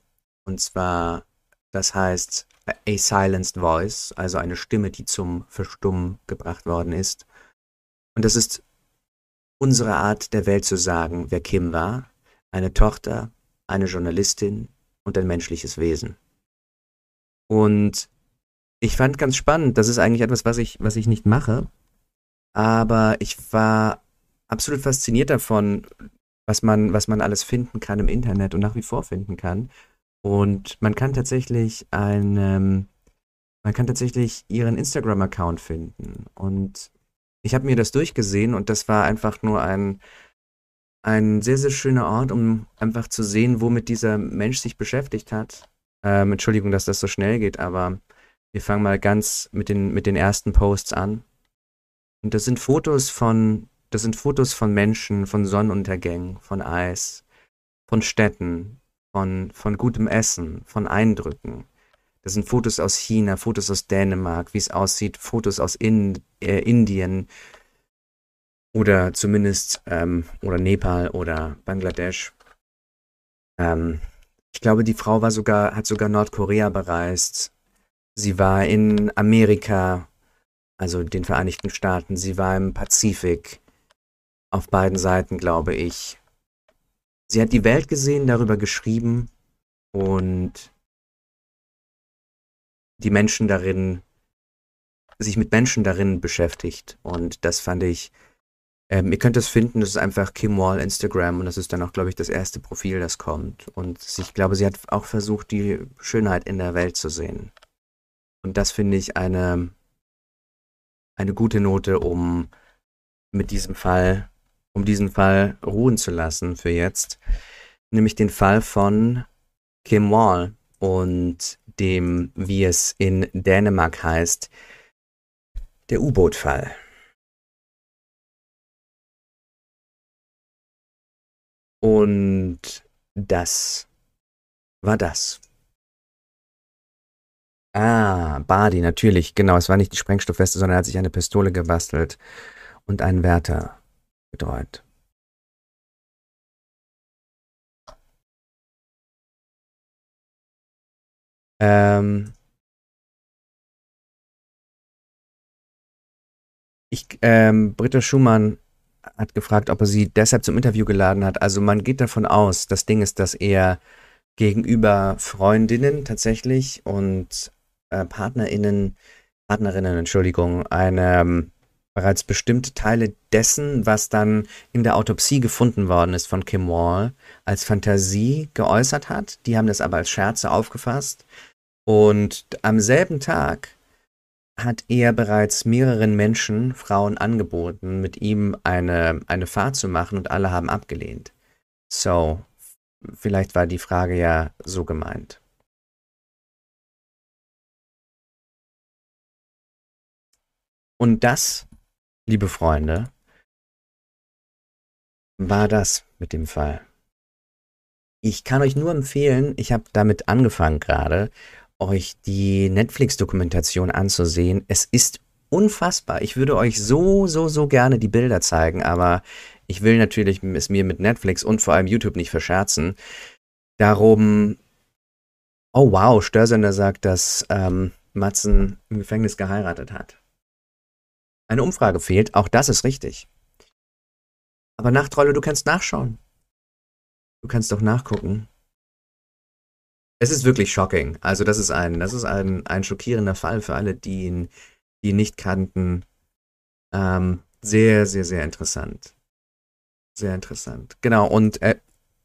und zwar, das heißt A Silenced Voice, also eine Stimme, die zum Verstummen gebracht worden ist. Und das ist unsere Art der Welt zu sagen, wer Kim war, eine Tochter, eine Journalistin, und ein menschliches Wesen. Und ich fand ganz spannend, das ist eigentlich etwas, was ich, was ich nicht mache, aber ich war absolut fasziniert davon, was man, was man alles finden kann im Internet und nach wie vor finden kann. Und man kann tatsächlich einen, man kann tatsächlich ihren Instagram-Account finden. Und ich habe mir das durchgesehen und das war einfach nur ein, ein sehr, sehr schöner Ort, um einfach zu sehen, womit dieser Mensch sich beschäftigt hat. Ähm, Entschuldigung, dass das so schnell geht, aber wir fangen mal ganz mit den, mit den ersten Posts an. Und das sind Fotos von, das sind Fotos von Menschen, von Sonnenuntergängen, von Eis, von Städten, von, von gutem Essen, von Eindrücken. Das sind Fotos aus China, Fotos aus Dänemark, wie es aussieht, Fotos aus in, äh, Indien, oder zumindest ähm, oder Nepal oder Bangladesch. Ähm, ich glaube, die Frau war sogar, hat sogar Nordkorea bereist. Sie war in Amerika, also den Vereinigten Staaten. Sie war im Pazifik. Auf beiden Seiten, glaube ich. Sie hat die Welt gesehen, darüber geschrieben und die Menschen darin, sich mit Menschen darin beschäftigt. Und das fand ich ähm, ihr könnt es finden, das ist einfach Kim Wall Instagram und das ist dann auch, glaube ich, das erste Profil, das kommt. Und ich glaube, sie hat auch versucht, die Schönheit in der Welt zu sehen. Und das finde ich eine, eine gute Note, um mit diesem Fall, um diesen Fall ruhen zu lassen für jetzt. Nämlich den Fall von Kim Wall und dem, wie es in Dänemark heißt, der U-Boot-Fall. Und das war das. Ah, Badi, natürlich, genau. Es war nicht die Sprengstoffweste, sondern er hat sich eine Pistole gebastelt und einen Wärter betreut. Ähm, ich, ähm, Britta Schumann hat gefragt, ob er sie deshalb zum Interview geladen hat. Also man geht davon aus, das Ding ist, dass er gegenüber Freundinnen tatsächlich und äh, Partnerinnen, Partnerinnen, Entschuldigung, eine ähm, bereits bestimmte Teile dessen, was dann in der Autopsie gefunden worden ist von Kim Wall, als Fantasie geäußert hat. Die haben das aber als Scherze aufgefasst. Und am selben Tag hat er bereits mehreren Menschen, Frauen angeboten, mit ihm eine, eine Fahrt zu machen und alle haben abgelehnt. So, vielleicht war die Frage ja so gemeint. Und das, liebe Freunde, war das mit dem Fall. Ich kann euch nur empfehlen, ich habe damit angefangen gerade, euch die Netflix-Dokumentation anzusehen. Es ist unfassbar. Ich würde euch so, so, so gerne die Bilder zeigen, aber ich will natürlich es mir mit Netflix und vor allem YouTube nicht verscherzen. Darum, oh wow, Störsender sagt, dass ähm, Matzen im Gefängnis geheiratet hat. Eine Umfrage fehlt, auch das ist richtig. Aber Nachtrolle, du kannst nachschauen. Du kannst doch nachgucken. Es ist wirklich shocking. Also das ist ein, das ist ein, ein schockierender Fall für alle, die ihn, die ihn nicht kannten. Ähm, sehr, sehr, sehr interessant. Sehr interessant. Genau, und äh,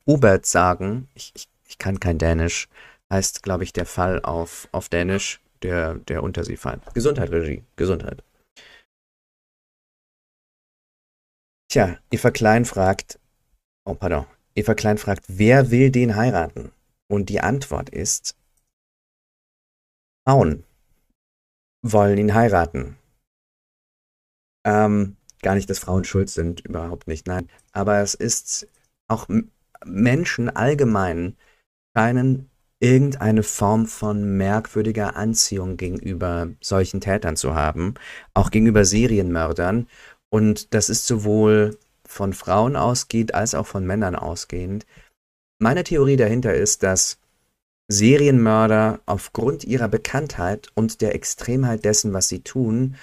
Hubert sagen, ich, ich, ich kann kein Dänisch, heißt, glaube ich, der Fall auf, auf Dänisch, der, der Unterseefall. Gesundheit, Regie, Gesundheit. Tja, Eva Klein fragt, oh pardon, Eva Klein fragt, wer will den heiraten? Und die Antwort ist, Frauen wollen ihn heiraten. Ähm, gar nicht, dass Frauen schuld sind, überhaupt nicht, nein. Aber es ist auch Menschen allgemein scheinen irgendeine Form von merkwürdiger Anziehung gegenüber solchen Tätern zu haben, auch gegenüber Serienmördern. Und das ist sowohl von Frauen ausgeht als auch von Männern ausgehend. Meine Theorie dahinter ist, dass Serienmörder aufgrund ihrer Bekanntheit und der Extremheit dessen, was sie tun,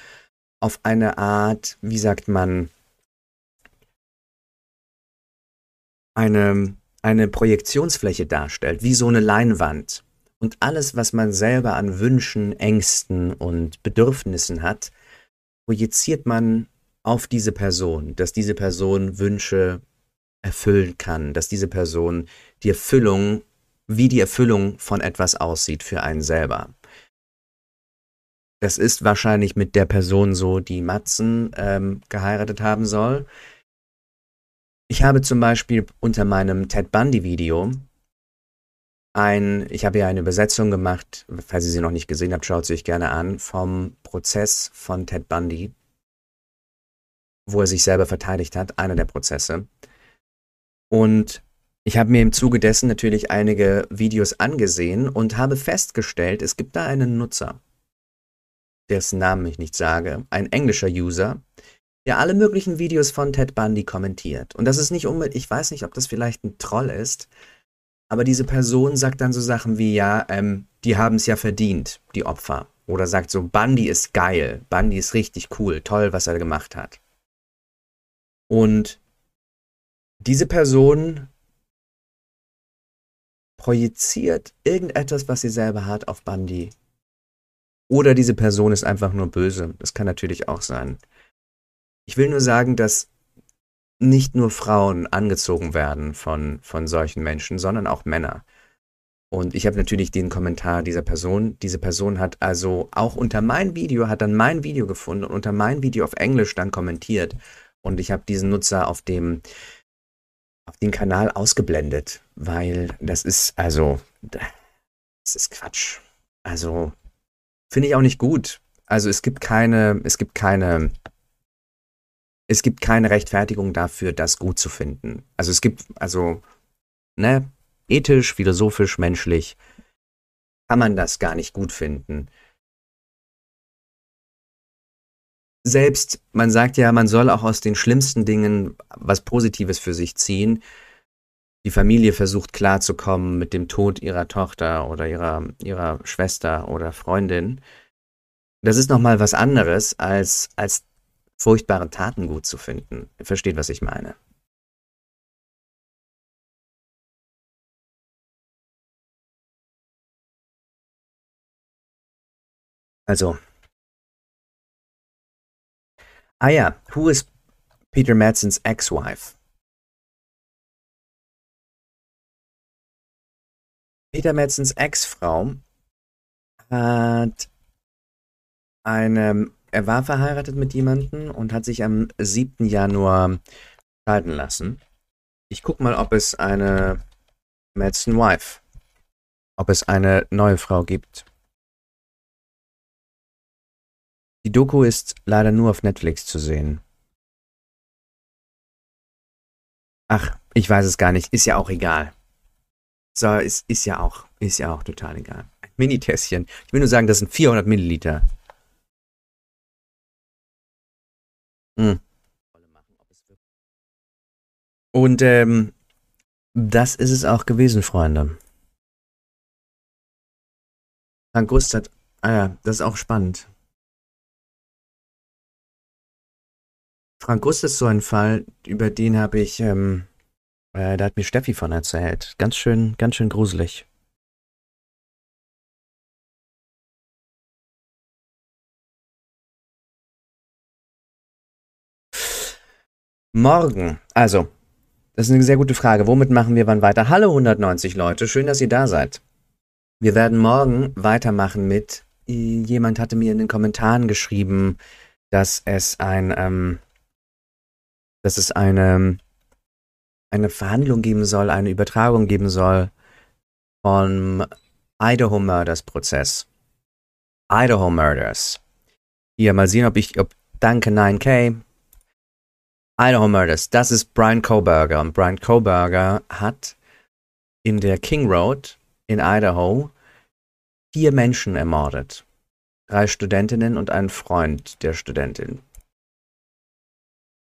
auf eine Art, wie sagt man, eine, eine Projektionsfläche darstellt, wie so eine Leinwand. Und alles, was man selber an Wünschen, Ängsten und Bedürfnissen hat, projiziert man auf diese Person, dass diese Person Wünsche erfüllen kann, dass diese Person die Erfüllung, wie die Erfüllung von etwas aussieht für einen selber. Das ist wahrscheinlich mit der Person so, die Matzen ähm, geheiratet haben soll. Ich habe zum Beispiel unter meinem Ted Bundy Video ein, ich habe ja eine Übersetzung gemacht, falls ihr sie noch nicht gesehen habt, schaut sie euch gerne an, vom Prozess von Ted Bundy wo er sich selber verteidigt hat, einer der Prozesse. Und ich habe mir im Zuge dessen natürlich einige Videos angesehen und habe festgestellt, es gibt da einen Nutzer, dessen Namen ich nicht sage, ein englischer User, der alle möglichen Videos von Ted Bundy kommentiert. Und das ist nicht unbedingt, ich weiß nicht, ob das vielleicht ein Troll ist, aber diese Person sagt dann so Sachen wie, ja, ähm, die haben es ja verdient, die Opfer. Oder sagt so, Bundy ist geil, Bundy ist richtig cool, toll, was er gemacht hat. Und diese Person projiziert irgendetwas, was sie selber hat, auf Bundy. Oder diese Person ist einfach nur böse. Das kann natürlich auch sein. Ich will nur sagen, dass nicht nur Frauen angezogen werden von, von solchen Menschen, sondern auch Männer. Und ich habe natürlich den Kommentar dieser Person. Diese Person hat also auch unter mein Video, hat dann mein Video gefunden und unter mein Video auf Englisch dann kommentiert und ich habe diesen Nutzer auf dem auf den Kanal ausgeblendet, weil das ist also das ist Quatsch. Also finde ich auch nicht gut. Also es gibt keine es gibt keine es gibt keine Rechtfertigung dafür, das gut zu finden. Also es gibt also ne ethisch, philosophisch, menschlich kann man das gar nicht gut finden. Selbst, man sagt ja, man soll auch aus den schlimmsten Dingen was Positives für sich ziehen. Die Familie versucht klarzukommen mit dem Tod ihrer Tochter oder ihrer, ihrer Schwester oder Freundin. Das ist nochmal was anderes, als, als furchtbare Taten gut zu finden. Versteht, was ich meine. Also, Ah ja, who is Peter Madsens ex-wife? Peter Madsens Ex-Frau hat eine, er war verheiratet mit jemandem und hat sich am 7. Januar scheiden lassen. Ich guck mal, ob es eine Madsen Wife, ob es eine neue Frau gibt. Die Doku ist leider nur auf Netflix zu sehen. Ach, ich weiß es gar nicht. Ist ja auch egal. So, ist, ist ja auch, ist ja auch total egal. Ein Mini-Tässchen. Ich will nur sagen, das sind 400 Milliliter. Hm. Und ähm, das ist es auch gewesen, Freunde. Frank Gust hat, ah ja, das ist auch spannend. Frank Gust ist so ein Fall, über den habe ich, ähm, äh, da hat mir Steffi von erzählt. Ganz schön, ganz schön gruselig. Morgen, also, das ist eine sehr gute Frage. Womit machen wir wann weiter? Hallo 190 Leute, schön, dass ihr da seid. Wir werden morgen weitermachen mit, jemand hatte mir in den Kommentaren geschrieben, dass es ein, ähm, dass es eine, eine Verhandlung geben soll, eine Übertragung geben soll vom Idaho Murders Prozess. Idaho Murders. Hier, mal sehen, ob ich, ob, danke 9K. Idaho Murders, das ist Brian Koberger. Und Brian Koberger hat in der King Road in Idaho vier Menschen ermordet. Drei Studentinnen und einen Freund der Studentin.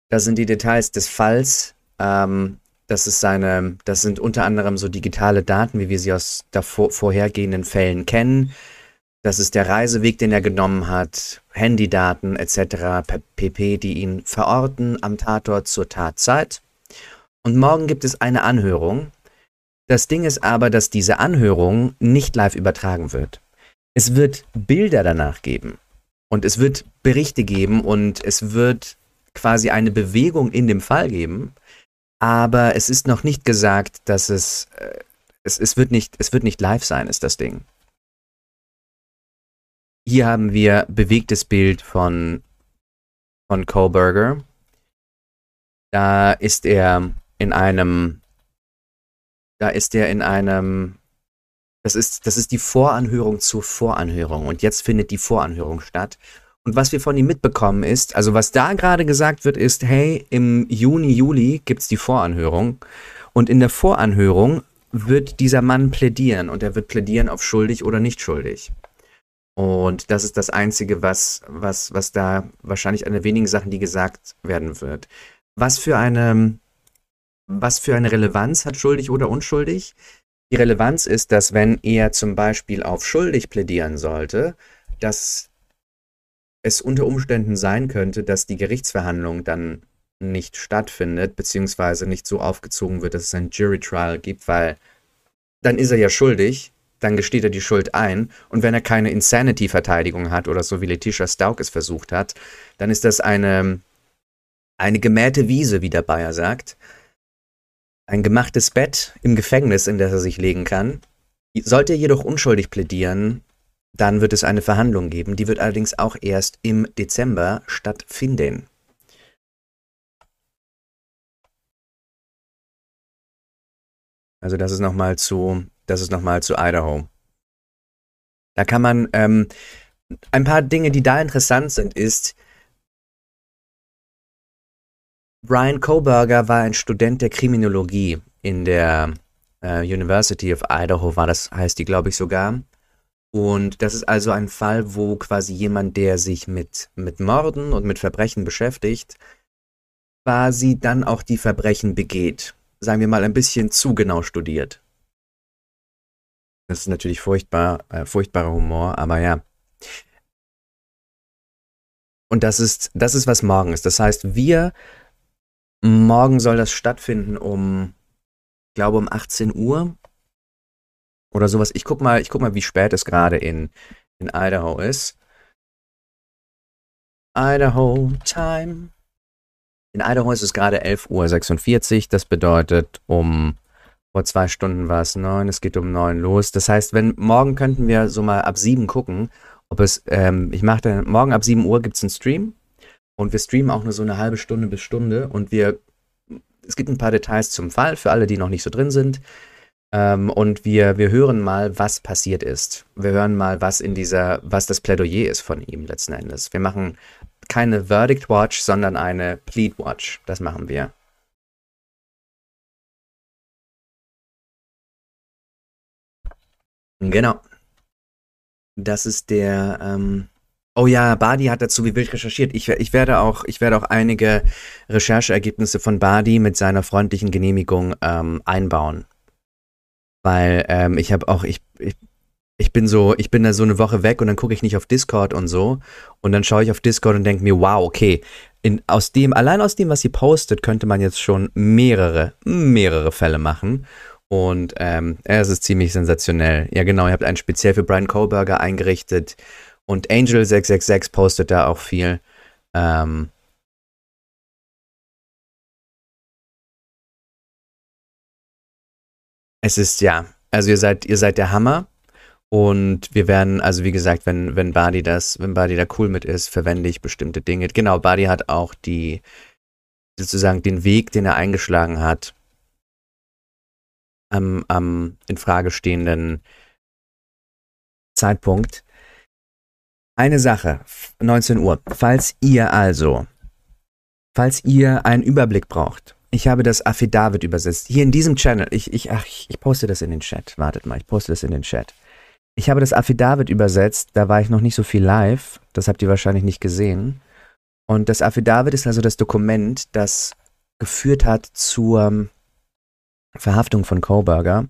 Das sind die Details des Falls. Ähm, das ist seine, das sind unter anderem so digitale Daten, wie wir sie aus davor, vorhergehenden Fällen kennen. Das ist der Reiseweg, den er genommen hat, Handydaten etc. pp, die ihn verorten am Tatort zur Tatzeit. Und morgen gibt es eine Anhörung. Das Ding ist aber, dass diese Anhörung nicht live übertragen wird. Es wird Bilder danach geben und es wird Berichte geben und es wird quasi eine Bewegung in dem Fall geben, aber es ist noch nicht gesagt, dass es, äh, es, es, wird nicht, es wird nicht live sein, ist das Ding. Hier haben wir bewegtes Bild von, von Kohlberger. Da ist er in einem, da ist er in einem, das ist, das ist die Voranhörung zur Voranhörung. Und jetzt findet die Voranhörung statt. Und was wir von ihm mitbekommen ist, also was da gerade gesagt wird, ist, hey, im Juni, Juli gibt's die Voranhörung. Und in der Voranhörung wird dieser Mann plädieren und er wird plädieren auf schuldig oder nicht schuldig. Und das ist das Einzige, was, was, was da wahrscheinlich eine der wenigen Sachen, die gesagt werden wird. Was für eine, was für eine Relevanz hat schuldig oder unschuldig? Die Relevanz ist, dass wenn er zum Beispiel auf schuldig plädieren sollte, dass es unter Umständen sein könnte, dass die Gerichtsverhandlung dann nicht stattfindet, beziehungsweise nicht so aufgezogen wird, dass es ein Jury Trial gibt, weil dann ist er ja schuldig dann gesteht er die Schuld ein. Und wenn er keine Insanity-Verteidigung hat oder so wie Letitia Stauk es versucht hat, dann ist das eine, eine gemähte Wiese, wie der Bayer sagt. Ein gemachtes Bett im Gefängnis, in das er sich legen kann. Sollte er jedoch unschuldig plädieren, dann wird es eine Verhandlung geben. Die wird allerdings auch erst im Dezember stattfinden. Also das ist nochmal zu das ist nochmal zu Idaho. Da kann man ähm, ein paar Dinge, die da interessant sind, ist, Brian Koberger war ein Student der Kriminologie in der äh, University of Idaho, war das, heißt die, glaube ich, sogar. Und das ist also ein Fall, wo quasi jemand, der sich mit, mit Morden und mit Verbrechen beschäftigt, quasi dann auch die Verbrechen begeht. Sagen wir mal ein bisschen zu genau studiert. Das ist natürlich furchtbar, äh, furchtbarer Humor, aber ja. Und das ist, das ist, was morgen ist. Das heißt, wir, morgen soll das stattfinden um, ich glaube, um 18 Uhr oder sowas. Ich guck mal, ich guck mal, wie spät es gerade in, in Idaho ist. Idaho Time. In Idaho ist es gerade 11.46 Uhr. Das bedeutet, um vor zwei Stunden war es neun, es geht um neun los. Das heißt, wenn morgen könnten wir so mal ab sieben gucken, ob es, ähm, ich mache dann, morgen ab sieben Uhr gibt es einen Stream und wir streamen auch nur so eine halbe Stunde bis Stunde und wir, es gibt ein paar Details zum Fall für alle, die noch nicht so drin sind. Ähm, und wir, wir hören mal, was passiert ist. Wir hören mal, was in dieser, was das Plädoyer ist von ihm letzten Endes. Wir machen keine Verdict Watch, sondern eine Plead Watch. Das machen wir. Genau. Das ist der. Ähm oh ja, Badi hat dazu wie wild recherchiert. Ich, ich, werde auch, ich werde auch einige Rechercheergebnisse von Badi mit seiner freundlichen Genehmigung ähm, einbauen. Weil ähm, ich habe auch, ich, ich, ich bin so, ich bin da so eine Woche weg und dann gucke ich nicht auf Discord und so. Und dann schaue ich auf Discord und denke mir, wow, okay, in, aus dem, allein aus dem, was sie postet, könnte man jetzt schon mehrere, mehrere Fälle machen. Und ähm, es ist ziemlich sensationell. Ja, genau, ihr habt einen speziell für Brian Kohlberger eingerichtet. Und Angel666 postet da auch viel. Ähm, es ist ja, also ihr seid, ihr seid der Hammer. Und wir werden, also wie gesagt, wenn, wenn Badi das, wenn Badi da cool mit ist, verwende ich bestimmte Dinge. Genau, Badi hat auch die, sozusagen den Weg, den er eingeschlagen hat, am, am in Frage stehenden Zeitpunkt. Eine Sache, 19 Uhr. Falls ihr also, falls ihr einen Überblick braucht, ich habe das Affidavit übersetzt. Hier in diesem Channel, ich, ich, ach, ich poste das in den Chat. Wartet mal, ich poste das in den Chat. Ich habe das Affidavit übersetzt, da war ich noch nicht so viel live. Das habt ihr wahrscheinlich nicht gesehen. Und das Affidavit ist also das Dokument, das geführt hat zur Verhaftung von Koberger,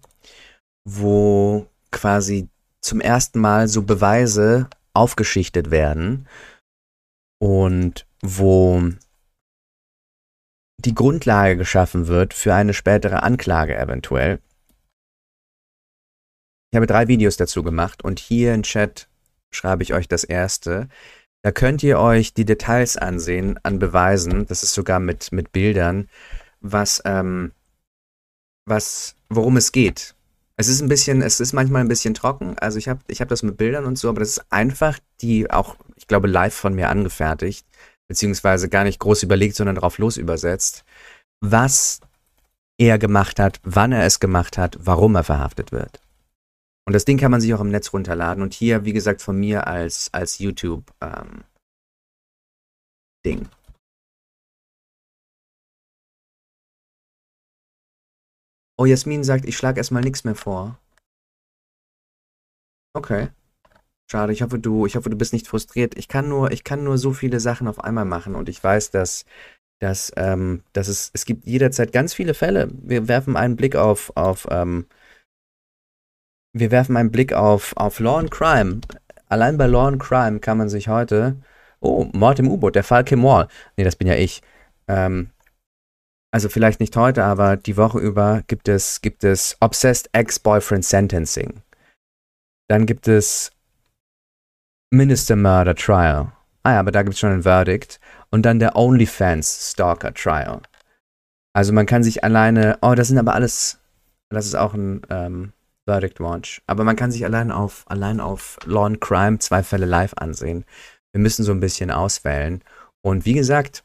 wo quasi zum ersten Mal so Beweise aufgeschichtet werden und wo die Grundlage geschaffen wird für eine spätere Anklage eventuell. Ich habe drei Videos dazu gemacht und hier im Chat schreibe ich euch das erste. Da könnt ihr euch die Details ansehen an Beweisen, das ist sogar mit, mit Bildern, was ähm, was, worum es geht. Es ist ein bisschen, es ist manchmal ein bisschen trocken. Also ich habe ich hab das mit Bildern und so, aber das ist einfach die auch, ich glaube, live von mir angefertigt, beziehungsweise gar nicht groß überlegt, sondern drauf los übersetzt, was er gemacht hat, wann er es gemacht hat, warum er verhaftet wird. Und das Ding kann man sich auch im Netz runterladen und hier, wie gesagt, von mir als, als YouTube ähm. Oh, Jasmin sagt, ich schlage erstmal nichts mehr vor. Okay. Schade, ich hoffe, du, ich hoffe, du bist nicht frustriert. Ich kann nur, ich kann nur so viele Sachen auf einmal machen und ich weiß, dass, dass, ähm, dass es, es gibt jederzeit ganz viele Fälle. Wir werfen einen Blick auf, auf, ähm, wir werfen einen Blick auf, auf Law and Crime. Allein bei Law and Crime kann man sich heute, oh, Mord im U-Boot, der Fall Kim Wall. Nee, das bin ja ich. Ähm, also vielleicht nicht heute, aber die Woche über gibt es, gibt es Obsessed Ex-Boyfriend Sentencing. Dann gibt es Minister Murder Trial. Ah ja, aber da gibt es schon ein Verdict. Und dann der OnlyFans Stalker Trial. Also man kann sich alleine, oh, das sind aber alles, das ist auch ein ähm, Verdict Watch. Aber man kann sich allein auf, allein auf Law and Crime zwei Fälle live ansehen. Wir müssen so ein bisschen auswählen. Und wie gesagt,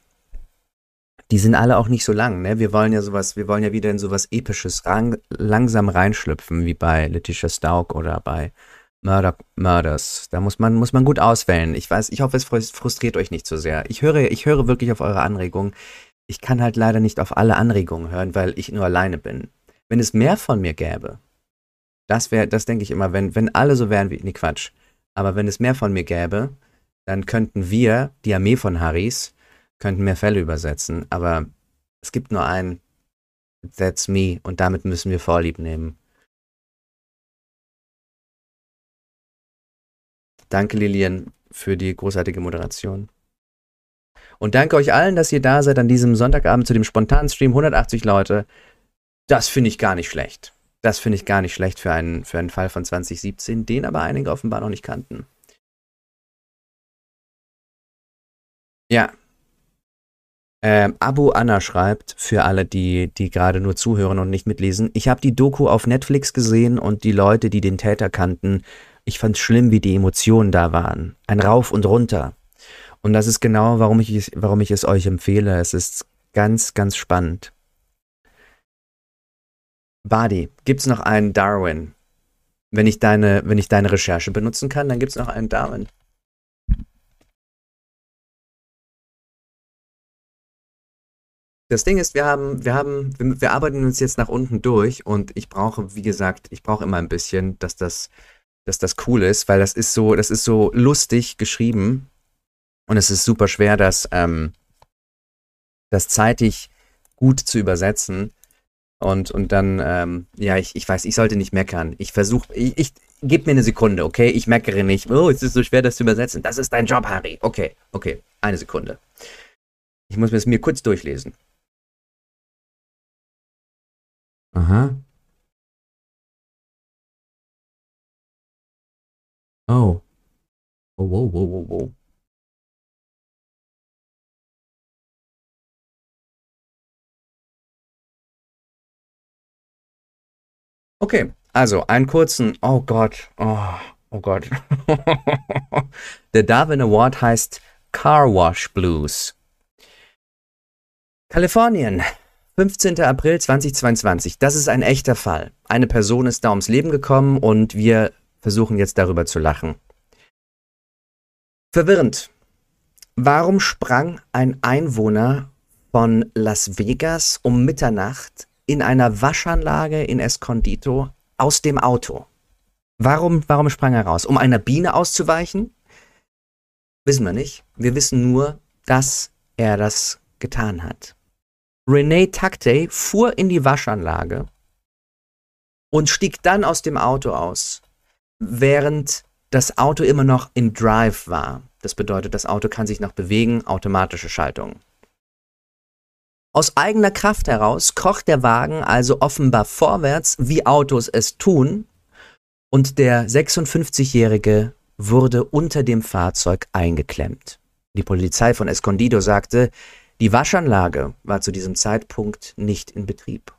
die sind alle auch nicht so lang, ne? Wir wollen ja sowas, wir wollen ja wieder in sowas Episches rang, langsam reinschlüpfen, wie bei Letitia Stauk oder bei Murder, Murders. Da muss man, muss man gut auswählen. Ich weiß, ich hoffe, es frustriert euch nicht so sehr. Ich höre, ich höre wirklich auf eure Anregungen. Ich kann halt leider nicht auf alle Anregungen hören, weil ich nur alleine bin. Wenn es mehr von mir gäbe, das wäre, das denke ich immer, wenn, wenn alle so wären wie, nee, Quatsch. Aber wenn es mehr von mir gäbe, dann könnten wir, die Armee von Harrys, könnten mehr Fälle übersetzen, aber es gibt nur einen. That's me und damit müssen wir Vorlieb nehmen. Danke, Lilian, für die großartige Moderation. Und danke euch allen, dass ihr da seid an diesem Sonntagabend zu dem spontanen Stream. 180 Leute. Das finde ich gar nicht schlecht. Das finde ich gar nicht schlecht für einen, für einen Fall von 2017, den aber einige offenbar noch nicht kannten. Ja, ähm, Abu Anna schreibt, für alle, die, die gerade nur zuhören und nicht mitlesen, ich habe die Doku auf Netflix gesehen und die Leute, die den Täter kannten, ich fand es schlimm, wie die Emotionen da waren. Ein Rauf und runter. Und das ist genau, warum ich, warum ich es euch empfehle. Es ist ganz, ganz spannend. Badi, gibt's noch einen Darwin? Wenn ich deine, wenn ich deine Recherche benutzen kann, dann gibt's noch einen Darwin. Das Ding ist, wir haben, wir haben, wir, wir arbeiten uns jetzt nach unten durch und ich brauche, wie gesagt, ich brauche immer ein bisschen, dass das, dass das cool ist, weil das ist so, das ist so lustig geschrieben und es ist super schwer, das, ähm, das zeitig gut zu übersetzen. Und, und dann, ähm, ja, ich, ich weiß, ich sollte nicht meckern. Ich versuche, ich, ich gib mir eine Sekunde, okay? Ich meckere nicht. Oh, es ist so schwer, das zu übersetzen. Das ist dein Job, Harry. Okay, okay, eine Sekunde. Ich muss es mir kurz durchlesen. Aha. Oh. Oh, wow, wow, wow, wow. Okay, also einen kurzen, oh Gott, oh, oh Gott. Der Darwin Award heißt Car Wash Blues. Kalifornien, 15. April 2022. Das ist ein echter Fall. Eine Person ist da ums Leben gekommen und wir versuchen jetzt darüber zu lachen. Verwirrend. Warum sprang ein Einwohner von Las Vegas um Mitternacht in einer Waschanlage in Escondido aus dem Auto. Warum, warum sprang er raus? Um einer Biene auszuweichen? Wissen wir nicht. Wir wissen nur, dass er das getan hat. René Takte fuhr in die Waschanlage und stieg dann aus dem Auto aus, während das Auto immer noch in Drive war. Das bedeutet, das Auto kann sich noch bewegen, automatische Schaltung. Aus eigener Kraft heraus kocht der Wagen also offenbar vorwärts, wie Autos es tun, und der 56-Jährige wurde unter dem Fahrzeug eingeklemmt. Die Polizei von Escondido sagte, die Waschanlage war zu diesem Zeitpunkt nicht in Betrieb.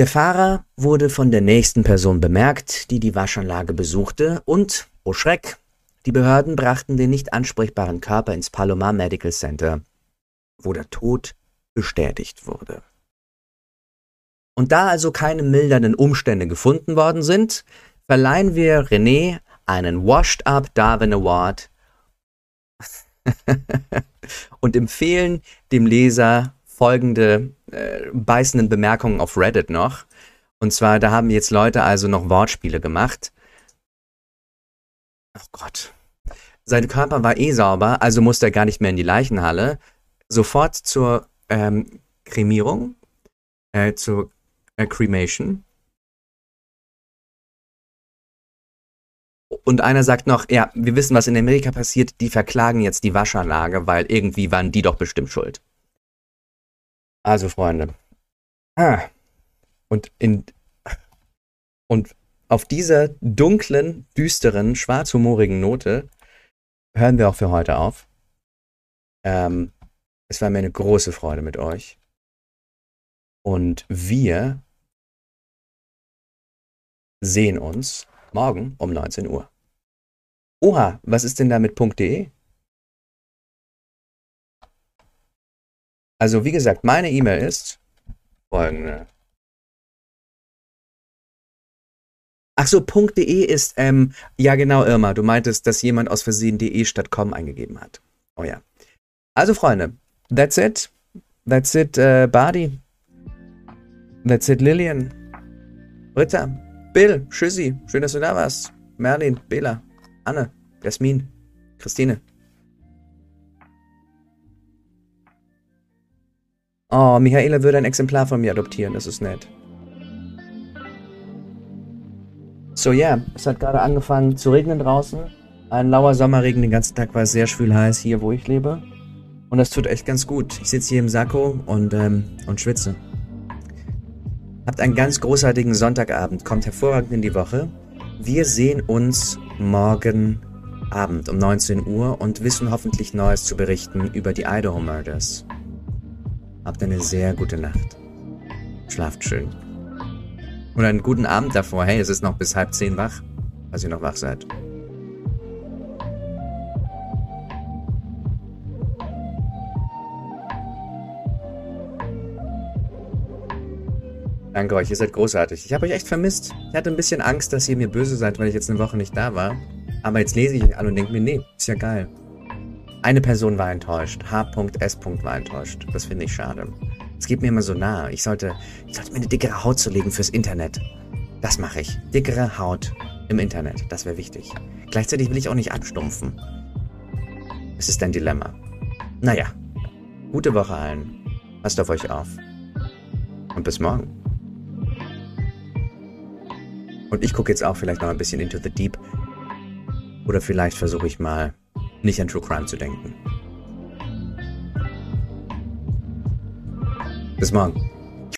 Der Fahrer wurde von der nächsten Person bemerkt, die die Waschanlage besuchte und, oh Schreck, die Behörden brachten den nicht ansprechbaren Körper ins Palomar Medical Center wo der Tod bestätigt wurde. Und da also keine mildernden Umstände gefunden worden sind, verleihen wir René einen Washed Up Darwin Award und empfehlen dem Leser folgende äh, beißenden Bemerkungen auf Reddit noch. Und zwar, da haben jetzt Leute also noch Wortspiele gemacht. Ach Gott. Sein Körper war eh sauber, also musste er gar nicht mehr in die Leichenhalle sofort zur ähm, Kremierung, äh, zur äh, Cremation. Und einer sagt noch, ja, wir wissen, was in Amerika passiert, die verklagen jetzt die Waschanlage, weil irgendwie waren die doch bestimmt schuld. Also, Freunde. Ah. Und in und auf dieser dunklen, düsteren, schwarzhumorigen Note hören wir auch für heute auf. Ähm, es war mir eine große Freude mit euch. Und wir sehen uns morgen um 19 Uhr. Oha, was ist denn da mit .de? Also wie gesagt, meine E-Mail ist folgende. Ach so, .de ist, ähm, ja genau, Irma, du meintest, dass jemand aus Versehen de statt com eingegeben hat. Oh ja. Also Freunde, That's it. That's it, uh, Badi. That's it, Lillian. Britta. Bill. Tschüssi. Schön, dass du da warst. Merlin. Bela. Anne. Jasmin. Christine. Oh, Michaela würde ein Exemplar von mir adoptieren. Das ist nett. So, ja, yeah, es hat gerade angefangen zu regnen draußen. Ein lauer Sommerregen, den ganzen Tag war es sehr schwül heiß hier, wo ich lebe. Und das tut echt ganz gut. Ich sitze hier im Sakko und, ähm, und schwitze. Habt einen ganz großartigen Sonntagabend. Kommt hervorragend in die Woche. Wir sehen uns morgen Abend um 19 Uhr und wissen hoffentlich Neues zu berichten über die Idaho Murders. Habt eine sehr gute Nacht. Schlaft schön. Und einen guten Abend davor. Hey, es ist noch bis halb zehn wach, falls ihr noch wach seid. Danke euch, ihr seid großartig. Ich habe euch echt vermisst. Ich hatte ein bisschen Angst, dass ihr mir böse seid, weil ich jetzt eine Woche nicht da war. Aber jetzt lese ich euch an und denke mir, nee, ist ja geil. Eine Person war enttäuscht. H.S. war enttäuscht. Das finde ich schade. Es geht mir immer so nah. Ich sollte, ich sollte mir eine dickere Haut zulegen fürs Internet. Das mache ich. Dickere Haut im Internet. Das wäre wichtig. Gleichzeitig will ich auch nicht abstumpfen. Es ist ein Dilemma. Naja. Gute Woche allen. Passt auf euch auf. Und bis morgen. Und ich gucke jetzt auch vielleicht noch ein bisschen into the deep. Oder vielleicht versuche ich mal nicht an True Crime zu denken. Bis morgen.